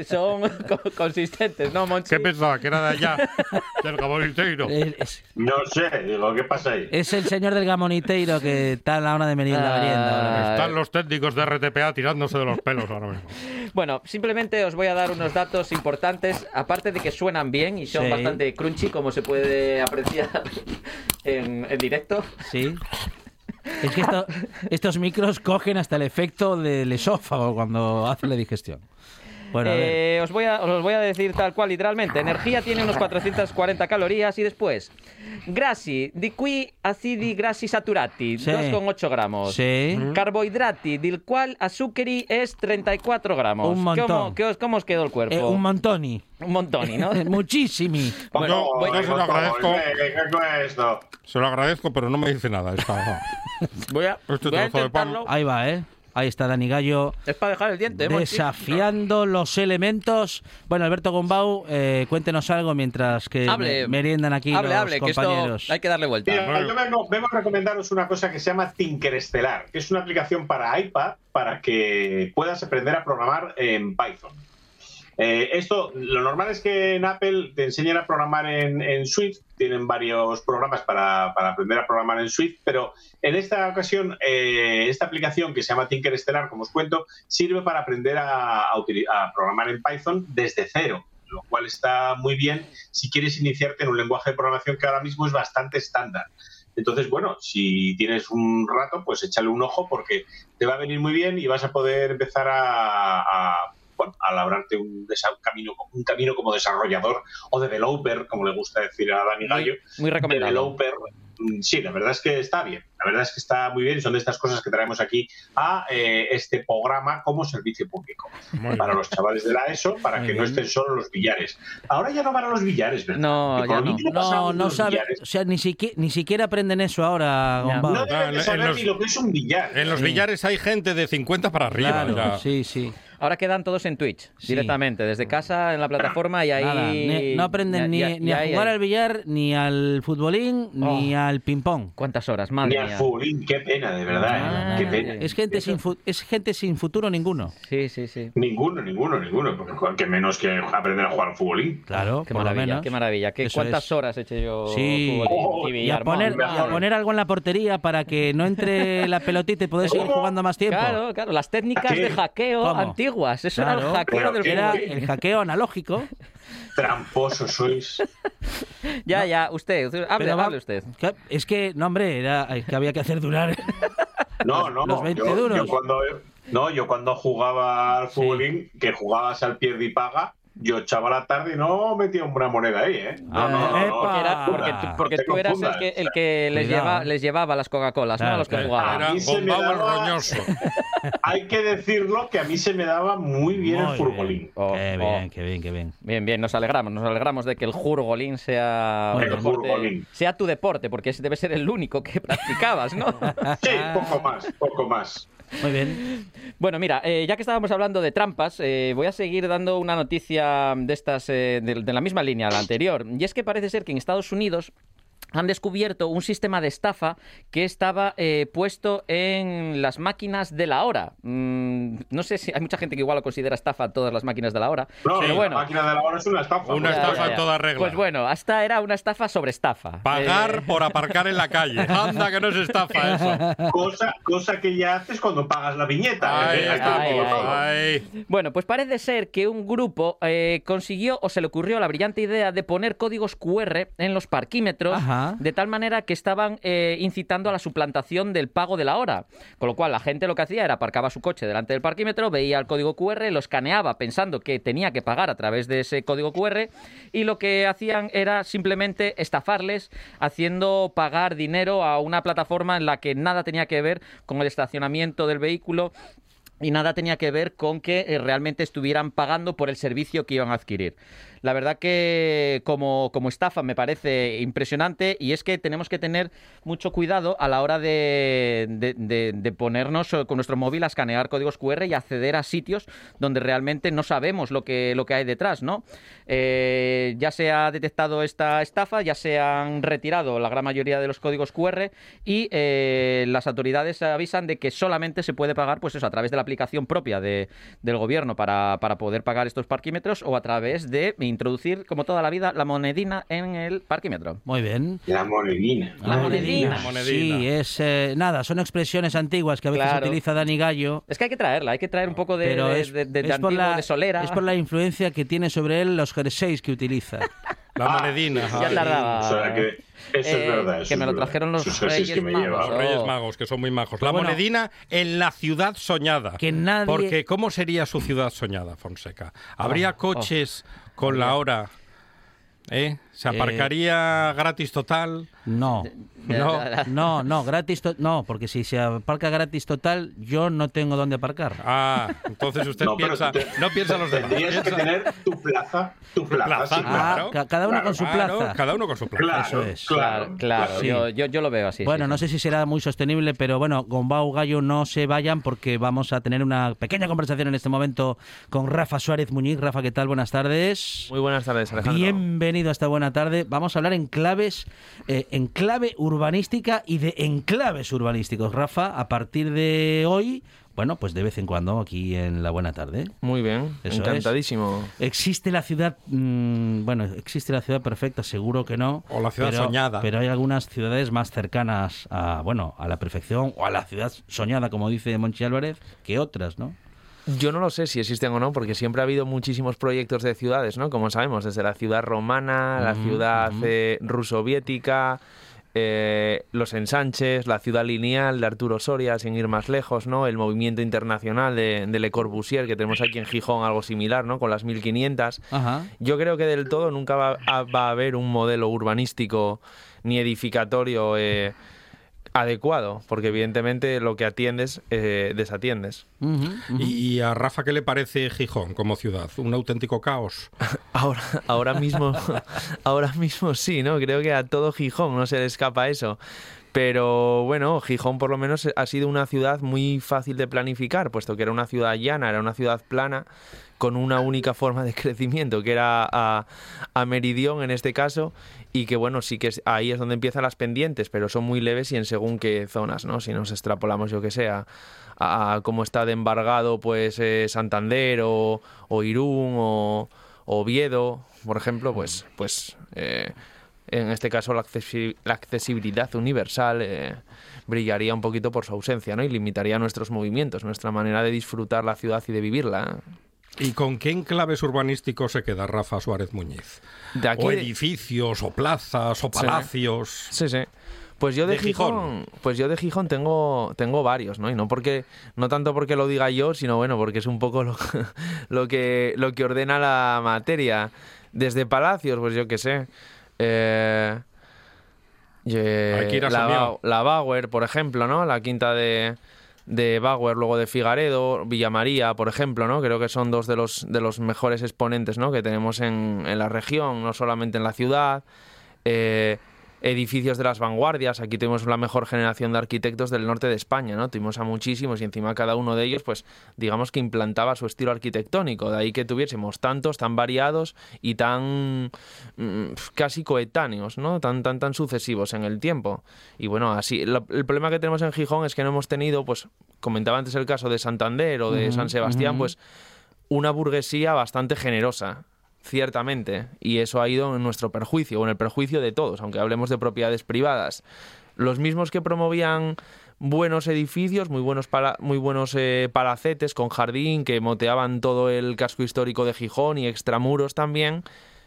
*laughs* Son co- consistentes, ¿no, Monchi? ¿Qué pensaba? ¿Que era de allá? *laughs* del Gamoniteiro. Es, es- No sé, digo, ¿qué pasa ahí? es el señor del gamoniteiro que está a la hora de merienda, Ah. merienda. ahora. Están los técnicos de RTPA tirándose de los pelos ahora mismo. Bueno, simplemente os voy a dar unos datos importantes, aparte de que suenan bien y son Sí. bastante crunchy, como se puede apreciar *laughs* en, en directo. Sí. Es que esto- estos micros cogen hasta el efecto del esófago cuando hace la digestión. Bueno, a ver. Eh, os, voy a, os voy a decir tal cual, literalmente. Energía tiene unos 440 calorías y después. Grassi, di qui acidi grassi saturati, Sí. 2,8 gramos. Sí. Carbohidrati, del cual azúcari es 34 gramos. Un montón. ¿Cómo, qué os, cómo os quedó el cuerpo? Eh, un montoni. Un montón, ¿no? *laughs* Muchísimi. Yo- Bueno, yo se lo agradezco. ¿qué- qué es esto? Se lo agradezco, pero no me dice nada. Esta, *laughs* Voy a, Este voy a trozo de pan. intentarlo. Ahí va, ¿eh? Ahí está Dani Gallo Es para dejar el diente. ¿eh, Monchi? desafiando los elementos. Bueno, Alberto Gombau, eh, cuéntenos algo mientras que Hable, me- meriendan aquí hable, los hable, que compañeros. esto hay que darle vuelta. Mira, yo vengo, vengo a recomendaros una cosa que se llama Tinkerestelar, que es una aplicación para iPad para que puedas aprender a programar en Python. Eh, esto, lo normal es que en Apple te enseñen a programar en, Swift, tienen varios programas para, para aprender a programar en Swift, pero en esta ocasión, eh, esta aplicación que se llama Tinkerestelar, como os cuento, sirve para aprender a, a a programar en Python desde cero, lo cual está muy bien si quieres iniciarte en un lenguaje de programación que ahora mismo es bastante estándar. Entonces, bueno, si tienes un rato, pues échale un ojo porque te va a venir muy bien y vas a poder empezar a labrarte un, desa- un camino, un camino como desarrollador o developer, como le gusta decir a Dani Gallo. Muy recomendado. Developer, mm, sí, la verdad es que está bien. La verdad es que está muy bien y son de estas cosas que traemos aquí a eh, este programa como servicio público. Muy Para bien. los chavales de la ESO, para Muy que no estén solo los billares. Ahora ya no van a los billares, ¿verdad? No, ya no. No, no los sabe, billares, o sea, ni siquiera, ni siquiera aprenden eso ahora. No deben en de saber los- ni lo que es un billar. En los Sí. billares hay gente de 50 para arriba. Claro, ya. sí, sí. Ahora quedan todos en Twitch, Sí. directamente, desde casa, en la plataforma y ahí... Nada, ni- no aprenden ni, ni a jugar al billar, ni al futbolín, ni al ping-pong. ¿Cuántas horas? Ni Madre al mía. fulín, qué pena, de verdad. ¿eh? Ah, qué pena. Es gente, sin fu- es gente sin futuro ninguno. Sí, sí, sí. Ninguno, ninguno, ninguno. Porque menos que aprender a jugar al futbolín. Claro, Qué por lo maravilla, menos. qué maravilla. ¿Qué, Eso ¿Cuántas es. horas he hecho yo Sí. Oh, y y a, poner, y a poner algo en la portería para que no entre la pelotita y poder seguir jugando más tiempo. Claro, claro, las técnicas ¿Qué? de hackeo ¿Cómo? Antiguas. Eso era Claro. el hackeo Pero del Era el hackeo analógico. *laughs* Tramposos sois. Ya, ya, usted, usted- hable, pero hable usted. Es que, no, hombre, era que había que hacer durar. *laughs* No, no, Los 20 yo, duros. yo cuando, no, yo cuando jugaba al Sí. futbolín, que jugabas al pierde y paga, yo echaba la tarde y no metía una moneda ahí, ¿eh? No, no, no, no. Porque, era- porque tú, No porque te tú eras el que, el que les, Cuidado. lleva, les llevaba las Coca-Colas, ¿no? Claro, A los que jugaban. Era mí se me daba- roñoso. *laughs* Hay que decirlo que a mí se me daba muy bien Muy el futbolín. Oh, qué oh. bien, qué bien, qué bien. Bien, bien, nos alegramos, nos alegramos de que el jurgolín sea, un El deporte- jurgolín. sea tu deporte, porque ese debe ser el único que practicabas, ¿no? Sí, poco más, poco más. Muy bien. Bueno, mira, eh, ya que estábamos hablando de trampas, eh, voy a seguir dando una noticia de estas eh, de, de la misma línea, la anterior. Y es que parece ser que en Estados Unidos han descubierto un sistema de estafa que estaba eh, puesto en las máquinas de la hora. Mm, no sé si hay mucha gente que igual lo considera estafa todas las máquinas de la hora. No, pero la bueno. máquina de la hora es una estafa. Una Ya, estafa ya, en ya. toda regla. Pues bueno, hasta era una estafa sobre estafa. Pagar Eh, por aparcar en la calle. *laughs* Anda, que no es estafa eso. Cosa, cosa que ya haces cuando pagas la viñeta. Ay, Eh, ay, ay. Bueno, pues parece ser que un grupo eh, consiguió o se le ocurrió la brillante idea de poner códigos QR en los parquímetros De tal manera que estaban eh, incitando a la suplantación del pago de la hora. Con lo cual la gente lo que hacía era aparcaba su coche delante del parquímetro, veía el código QR, lo escaneaba pensando que tenía que pagar a través de ese código QR y lo que hacían era simplemente estafarles haciendo pagar dinero a una plataforma en la que nada tenía que ver con el estacionamiento del vehículo y nada tenía que ver con que eh, realmente estuvieran pagando por el servicio que iban a adquirir. La verdad que como, como estafa me parece impresionante y es que tenemos que tener mucho cuidado a la hora de, de- ponernos eh, con nuestro móvil a escanear códigos QR y acceder a sitios donde realmente no sabemos lo que, lo que hay detrás, ¿no? Eh, ya se ha detectado esta estafa, ya se han retirado la gran mayoría de los códigos QR y eh, las autoridades avisan de que solamente se puede pagar pues eso, a través de la aplicación propia de- del gobierno para, para poder pagar estos parquímetros o a través de introducir, como toda la vida, la monedina en el parquímetro. Muy bien. La monedina. La monedina. La monedina. Sí, es eh, nada, son expresiones antiguas que a veces Claro. utiliza Dani Gallo. Es que hay que traerla, hay que traer un poco de, Pero de, es, de- de es por antiguo, la, de solera. es por la influencia que tiene sobre él los jerseys que utiliza. *laughs* La Ah, monedina. Ya tardaba. O sea, que eso Eh, es verdad. eso que me lo verdad. trajeron los Reyes que me Magos. Los Reyes. Magos, que son muy majos. Pero La bueno, monedina en la ciudad soñada. que nadie- Porque, ¿cómo sería su ciudad soñada, Fonseca? ¿Habría Oh, oh. Con la hora? ¿Eh? ¿Se aparcaría gratis total? No. No. No, no, gratis, to- no, porque si se aparca gratis total, yo no tengo dónde aparcar. Ah, entonces usted No, piensa, te- no piensa los demás. Tendrías que piensa- tener tu plaza, tu plaza, plaza, sí, Ah, claro. ca- cada uno Claro, con su Claro, plaza. cada uno con su plaza. Claro, Eso es. claro, Claro, Sí. yo, yo, yo lo veo así. bueno, sí, no sí. sé si será muy sostenible, pero bueno, con Bau Gallo no se vayan porque vamos a tener una pequeña conversación en este momento con Rafa Suárez Muñiz. Rafa, ¿qué tal? Buenas tardes. Muy buenas tardes, Alejandro. Bienvenido a esta buena tarde. Vamos a hablar en claves, eh, en clave urbanística y de enclaves urbanísticos. Rafa, a partir de hoy, bueno, pues de vez en cuando aquí en la buena tarde. Muy bien, Eso encantadísimo. ¿Existe la ciudad, mm, bueno, existe la ciudad perfecta? Seguro que no. O la ciudad pero- soñada. Pero hay algunas ciudades más cercanas a, bueno, a la perfección o a la ciudad soñada, como dice Monchi Álvarez, que otras, ¿no? Yo no lo sé si existen o no, porque siempre ha habido muchísimos proyectos de ciudades, ¿no? Como sabemos, desde la ciudad romana, la ciudad eh, rusoviética, eh, los ensanches, la ciudad lineal de Arturo Soria, sin ir más lejos, ¿no? El movimiento internacional de, de Le Corbusier, que tenemos aquí en Gijón, algo similar, ¿no? Con las 1500. Ajá. Yo creo que del todo nunca va a, va a haber un modelo urbanístico ni edificatorio eh, adecuado, porque evidentemente lo que atiendes, eh, desatiendes. Ujú, ujú. ¿Y, y a Rafa qué le parece Gijón como ciudad? ¿Un auténtico caos? *laughs* Ahora, ahora mismo, *laughs* ahora mismo sí, ¿no? Creo que a todo Gijón no se le escapa eso. Pero bueno, Gijón por lo menos ha sido una ciudad muy fácil de planificar, puesto que era una ciudad llana, era una ciudad plana, con una única forma de *laughs* crecimiento, que era a, a meridión en este caso, y que bueno, sí que ahí es donde empiezan las pendientes, pero son muy leves y en según qué zonas, ¿no? Si nos extrapolamos, yo que sé, a, a cómo está de embargado pues eh, Santander o, o Irún o, o Oviedo, por ejemplo, pues, pues eh, en este caso la, la accesibilidad universal eh, brillaría un poquito por su ausencia, ¿no? Y limitaría nuestros movimientos, nuestra manera de disfrutar la ciudad y de vivirla. ¿Y con qué enclaves urbanísticos se queda Rafa Suárez Muñiz? De aquí o de- edificios, o plazas, o palacios. Sí, sí. Pues yo de, De Gijón. Gijón, pues yo de Gijón tengo, tengo varios, ¿no? Y no porque, no tanto porque lo diga yo, sino bueno, porque es un poco lo, *laughs* lo que lo que ordena la materia. Desde palacios, pues yo qué sé. Eh, ye- Hay que ir a la, la Bauer, por ejemplo, ¿no? La quinta de, de Bauer, luego de Figaredo, Villamaría, por ejemplo, ¿no? Creo que son dos de los, de los mejores exponentes, ¿no? Que tenemos en, en la región, no solamente en la ciudad. Eh, edificios de las vanguardias. Aquí tenemos la mejor generación de arquitectos del norte de España, ¿no? Tuvimos a muchísimos y encima cada uno de ellos, pues, digamos que implantaba su estilo arquitectónico. De ahí que tuviésemos tantos, tan variados y tan mm, casi coetáneos, ¿no? Tan, tan, tan sucesivos en el tiempo. Y bueno, así, lo- el problema que tenemos en Gijón es que no hemos tenido, pues, comentaba antes el caso de Santander o de San Sebastián, pues, una burguesía bastante generosa, ciertamente, y eso ha ido en nuestro perjuicio, o en el perjuicio de todos, aunque hablemos de propiedades privadas. Los mismos que promovían buenos edificios, muy buenos, muy buenos eh, palacetes con jardín, que moteaban todo el casco histórico de Gijón y extramuros también,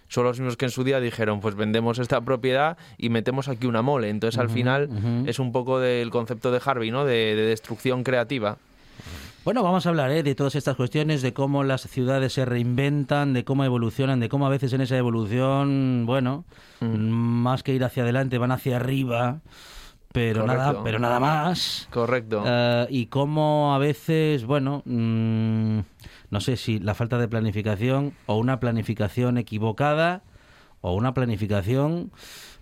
son los mismos que en su día dijeron, pues vendemos esta propiedad y metemos aquí una mole. Entonces al final es un poco del concepto de Harvey, ¿no? De, de destrucción creativa. Bueno, vamos a hablar ¿eh? de todas estas cuestiones, de cómo las ciudades se reinventan, de cómo evolucionan, de cómo a veces en esa evolución, bueno, más que ir hacia adelante, van hacia arriba, pero Correcto. nada, pero nada más. Correcto. Eh, y cómo a veces, bueno, mm, no sé si la falta de planificación o una planificación equivocada o una planificación,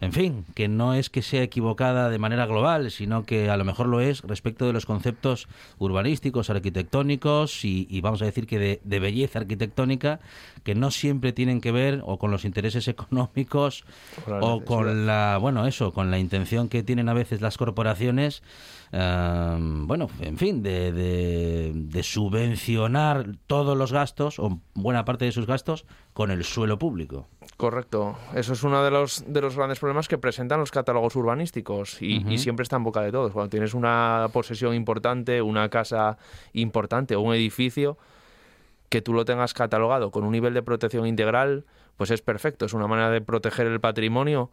en fin, que no es que sea equivocada de manera global, sino que a lo mejor lo es respecto de los conceptos urbanísticos, arquitectónicos y, y vamos a decir que de, de belleza arquitectónica, que no siempre tienen que ver o con los intereses *laughs* económicos la o con la, bueno, eso, con la intención que tienen a veces las corporaciones, eh, bueno, en fin, de, de, de subvencionar todos los gastos o buena parte de sus gastos con el suelo público. Correcto. Eso es uno de los, de los grandes problemas que presentan los catálogos urbanísticos y, y siempre está en boca de todos. Cuando tienes una posesión importante, una casa importante o un edificio, que tú lo tengas catalogado con un nivel de protección integral, pues es perfecto, es una manera de proteger el patrimonio,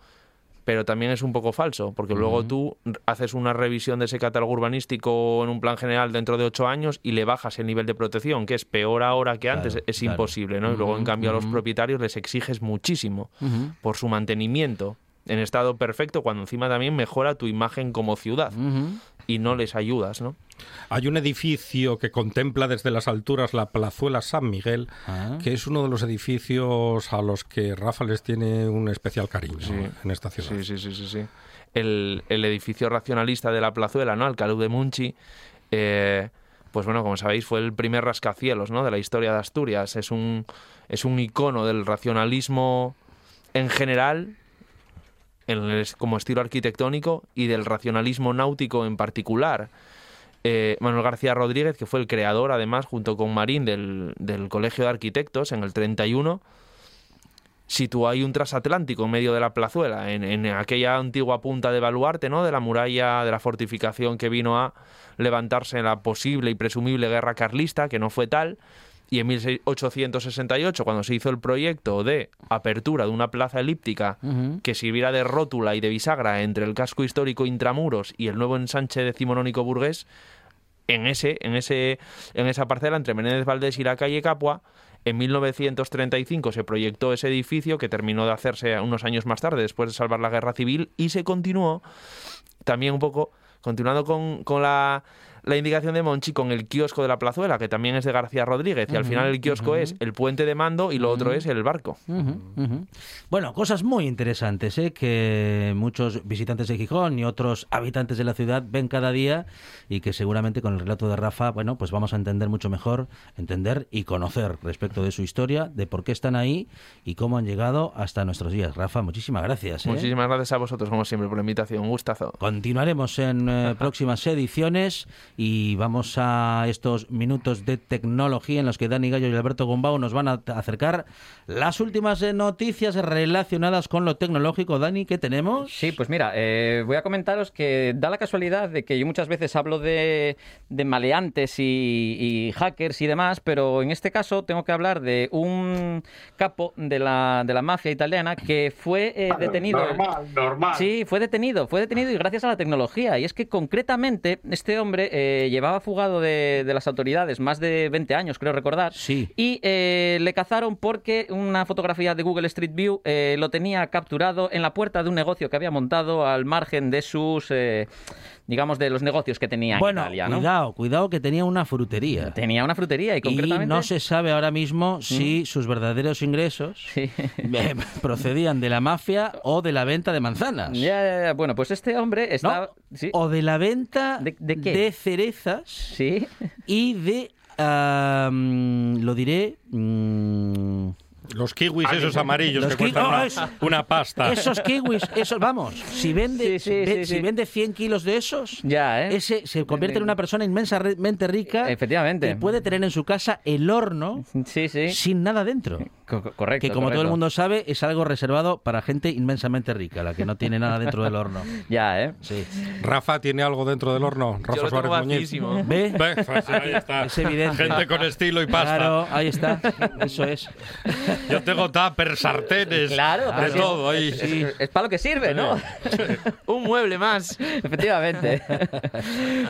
pero también es un poco falso, porque luego tú haces una revisión de ese catálogo urbanístico en un plan general dentro de ocho años y le bajas el nivel de protección, que es peor ahora que antes, Claro, es claro. imposible, ¿no? Y luego, en cambio, a los propietarios les exiges muchísimo por su mantenimiento en estado perfecto, cuando encima también mejora tu imagen como ciudad. Y no les ayudas, ¿no? Hay un edificio que contempla desde las alturas la plazuela San Miguel, Ah. que es uno de los edificios a los que Rafa les tiene un especial cariño en esta ciudad. Sí, sí, sí, sí, sí. El, el edificio racionalista de la plazuela, ¿no? El Calú de Munchi, eh, pues bueno, como sabéis, fue el primer rascacielos, ¿no? De la historia de Asturias. Es un, es un icono del racionalismo en general, en el- como estilo arquitectónico, y del racionalismo náutico en particular. Eh, Manuel García Rodríguez, que fue el creador, además, junto con Marín, del, del Colegio de Arquitectos en el 31, situó ahí un transatlántico en medio de la plazuela, en, en aquella antigua punta de baluarte, ¿no? De la muralla, de la fortificación que vino a levantarse en la posible y presumible guerra carlista, que no fue tal. Y en 1868, cuando se hizo el proyecto de apertura de una plaza elíptica que sirviera de rótula y de bisagra entre el casco histórico intramuros y el nuevo ensanche decimonónico burgués, en ese, en ese, en esa parcela entre Menéndez Valdés y la calle Capua, en 1935 se proyectó ese edificio que terminó de hacerse unos años más tarde, después de salvar la guerra civil, y se continuó también un poco, continuando con, con la, la indicación de Monchi, con el kiosco de la plazuela, que también es de García Rodríguez, y al final el kiosco es el puente de mando y lo otro es el barco. Bueno, cosas muy interesantes ¿eh? que muchos visitantes de Gijón y otros habitantes de la ciudad ven cada día y que seguramente con el relato de Rafa, bueno, pues vamos a entender mucho mejor, entender y conocer respecto de su historia, de por qué están ahí y cómo han llegado hasta nuestros días. Rafa, muchísimas gracias. ¿eh? Muchísimas gracias a vosotros, como siempre, por la invitación. Un gustazo. Continuaremos en eh, próximas ediciones y vamos a estos minutos de tecnología en los que Dani Gallo y Alberto Gombao nos van a acercar las últimas eh, noticias relacionadas con lo tecnológico. Dani, ¿qué tenemos? Sí, pues mira, eh, voy a comentaros que da la casualidad de que yo muchas veces hablo de, de maleantes y, y hackers y demás, pero en este caso tengo que hablar de un capo de la, de la mafia italiana que fue eh, detenido. Normal, normal. Sí, fue detenido, fue detenido y gracias a la tecnología. Y es que concretamente este hombre eh, llevaba fugado de, de las autoridades más de 20 años, creo recordar. Sí. Y eh, le cazaron porque una fotografía de Google Street View eh, lo tenía capturado en la puerta de un negocio que había montado al margen de sus, eh, digamos, de los negocios que tenía Bueno, en Italia, ¿no? cuidado, cuidado que tenía una frutería. Tenía una frutería y Y concretamente... no se sabe ahora mismo si sus verdaderos ingresos Sí. *laughs* eh, procedían de la mafia o de la venta de manzanas. Ya, ya, ya. Bueno, pues este hombre ¿no? estaba... Sí. O de la venta ¿De- de qué? cerezas Sí. y de, mm, lo diré, mm, Los kiwis esos amarillos Los que cuestan oh, una, eso. una pasta. esos kiwis, esos, vamos, si vende, Sí, sí, ve- sí, si sí. vende 100 kilos de esos, Ya, ¿eh? ese se convierte en una persona inmensamente rica Efectivamente. que puede tener en su casa el horno Sí, sí. sin nada dentro. Co- co- correcto. Que como todo el correcto. mundo sabe, es algo reservado para gente inmensamente rica, la que no tiene nada dentro del horno. *laughs* Ya, ¿eh? Sí. Rafa tiene algo dentro del horno. Rafa Yo lo tengo Suárez Muñiz. ¿Ve? Ve, *laughs* pues ahí está. Es evidente. Gente con estilo y pasta. Claro, ahí está. Eso es. *laughs* Yo tengo tuppers, sartenes, Claro, de sí, todo ahí. Es, es para lo que sirve, ¿no? Un mueble más. Efectivamente.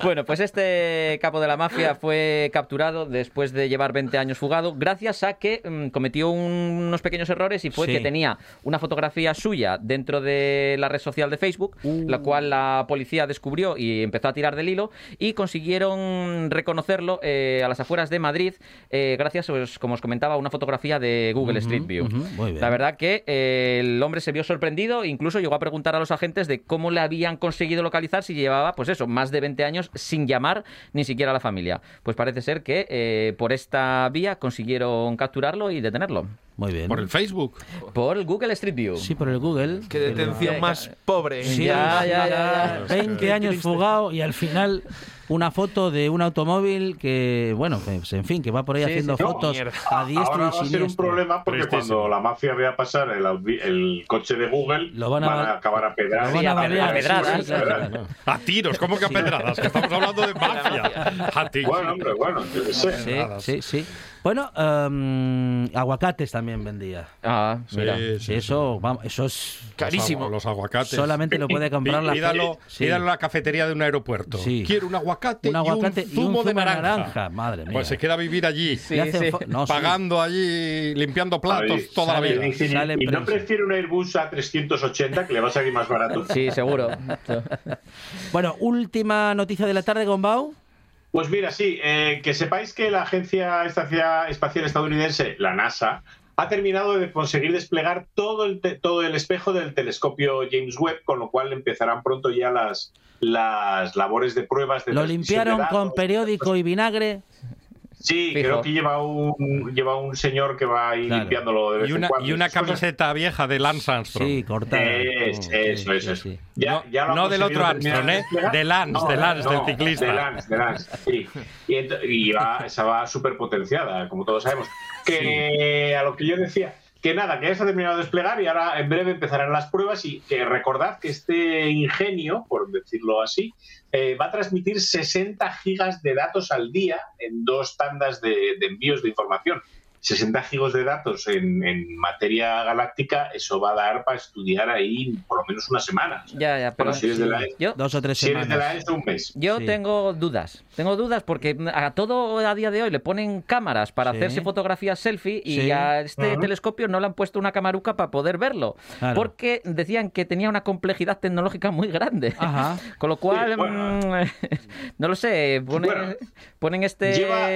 bueno, pues este capo de la mafia fue capturado después de llevar 20 años fugado, gracias a que mm, cometió un- unos pequeños errores y fue Sí. que tenía una fotografía suya dentro de la red social de Facebook, la cual la policía descubrió y empezó a tirar del hilo y consiguieron reconocerlo eh, a las afueras de Madrid eh, gracias, pues, como os comentaba, a una fotografía de Google Street View. La verdad que eh, el hombre se vio sorprendido, incluso llegó a preguntar a los agentes de cómo le habían conseguido localizar si llevaba, pues eso, más de 20 años sin llamar ni siquiera a la familia. Pues parece ser que eh, por esta vía consiguieron capturarlo y detenerlo. Muy bien. Por el Facebook. Por el Google Street View. Sí, por el Google. Qué detención más pobre. Sí, Ya, ya, ya, ya. 20 años fugado y al final una foto de un automóvil que, bueno, pues, en fin, que va por ahí Sí, haciendo sí. No, fotos mierda. a diestro Ahora y va a ser un siniestro. problema porque cuando la mafia vea pasar el, el coche de Google, Lo van a val- acabar a pedrar. Lo van Sí, a a balear, pedradas, claro, claro. A tiros, ¿cómo que a pedradas? Que estamos hablando de *laughs* mafia. A tiros. Bueno, hombre, bueno, yo qué sé. Sí, sí, sí. Bueno, em, aguacates también vendía. Ah, Sí, mira. sí, sí. Eso, vamos, eso es Carísimo. Los aguacates. solamente lo puede comprar la Pídalo, Sí. pídalo en la cafetería de un aeropuerto. Sí. Quiero un aguacate, Un aguacate y un zumo de naranja. Madre mía. Pues se queda a vivir allí, Sí, Le hacen sí. fo- no, sí. pagando allí, limpiando platos Ay, toda la vida. Sale en ¿Y no prefiere un Airbus A380 que le va a salir más barato? Sí, seguro. *laughs* Bueno, última noticia de la tarde, Gombau. Pues mira, sí, eh, que sepáis que la Agencia Espacial Estadounidense, la NASA, ha terminado de conseguir desplegar todo el, te- todo el espejo del telescopio James Webb, con lo cual empezarán pronto ya las, las labores de pruebas de Lo de limpiaron datos. con periódico y vinagre. Sí, Fijo. creo que lleva un, lleva un señor que va ahí Claro. limpiándolo de vez Y en una, cuando. y una camiseta vieja de Lance Armstrong. Sí, cortada. Es- Sí, eso, sí, eso, sí. eso. Ya- No- ya lo han no del otro Armstrong, ¿eh? De Lance, de Lance, del ciclista. De Lance, de Lance, sí. Y va, esa va súper potenciada, como todos sabemos. Que a lo que yo decía, que nada, que ya se ha terminado de desplegar y ahora en breve empezarán las pruebas y recordad que este ingenio, por decirlo así, eh, va a transmitir 60 gigas de datos al día en dos tandas de envíos de información. 60 gigas de datos en, en materia galáctica, eso va a dar para estudiar ahí por lo menos una semana. Ya, ya, pero Bueno, si eres de la yo, Dos o tres Si eres de la semanas. ESO, un mes. yo Sí. tengo dudas. Tengo dudas porque a todo a día de hoy le ponen cámaras para Sí. hacerse fotografías selfie y Sí. a este telescopio no le han puesto una camaruca para poder verlo. Claro. Porque decían que tenía una complejidad tecnológica muy grande. Ajá. *laughs* Con lo cual, Sí, bueno. mm, *laughs* no lo sé, ponen, Bueno. ponen este... Lleva,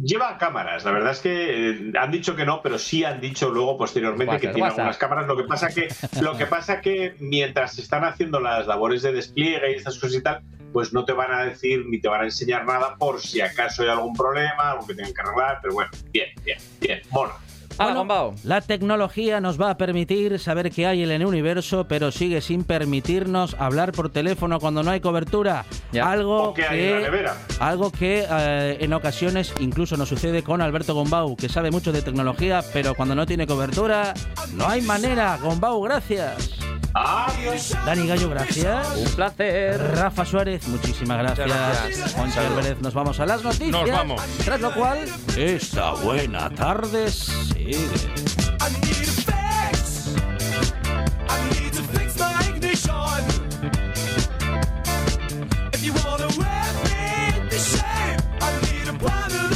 lleva cámaras, la verdad es que eh, han dicho que no, pero sí han dicho luego posteriormente que tiene algunas cámaras. Lo que pasa que, lo que pasa que mientras están haciendo las labores de despliegue y estas cosas y tal, pues no te van a decir ni te van a enseñar nada por si acaso hay algún problema, algo que tengan que arreglar, pero bueno, bien, bien, bien, mola. Ah, Bueno, la tecnología nos va a permitir saber qué hay en el universo, pero sigue sin permitirnos hablar por teléfono cuando no hay cobertura. Ya. Algo que hay algo que eh, en ocasiones incluso nos sucede con Alberto Gombau, que sabe mucho de tecnología, pero cuando no tiene cobertura, no hay manera. Gombau, gracias. Adiós. Dani Gallo, gracias. Un placer. Rafa Suárez, muchísimas gracias. gracias. Monchi Álvarez, nos vamos a las noticias. Nos vamos. Tras lo cual, esta buena tarde sigue. I need a fix. I need to fix my ignition. If you wanna wear me the shame, I need a plan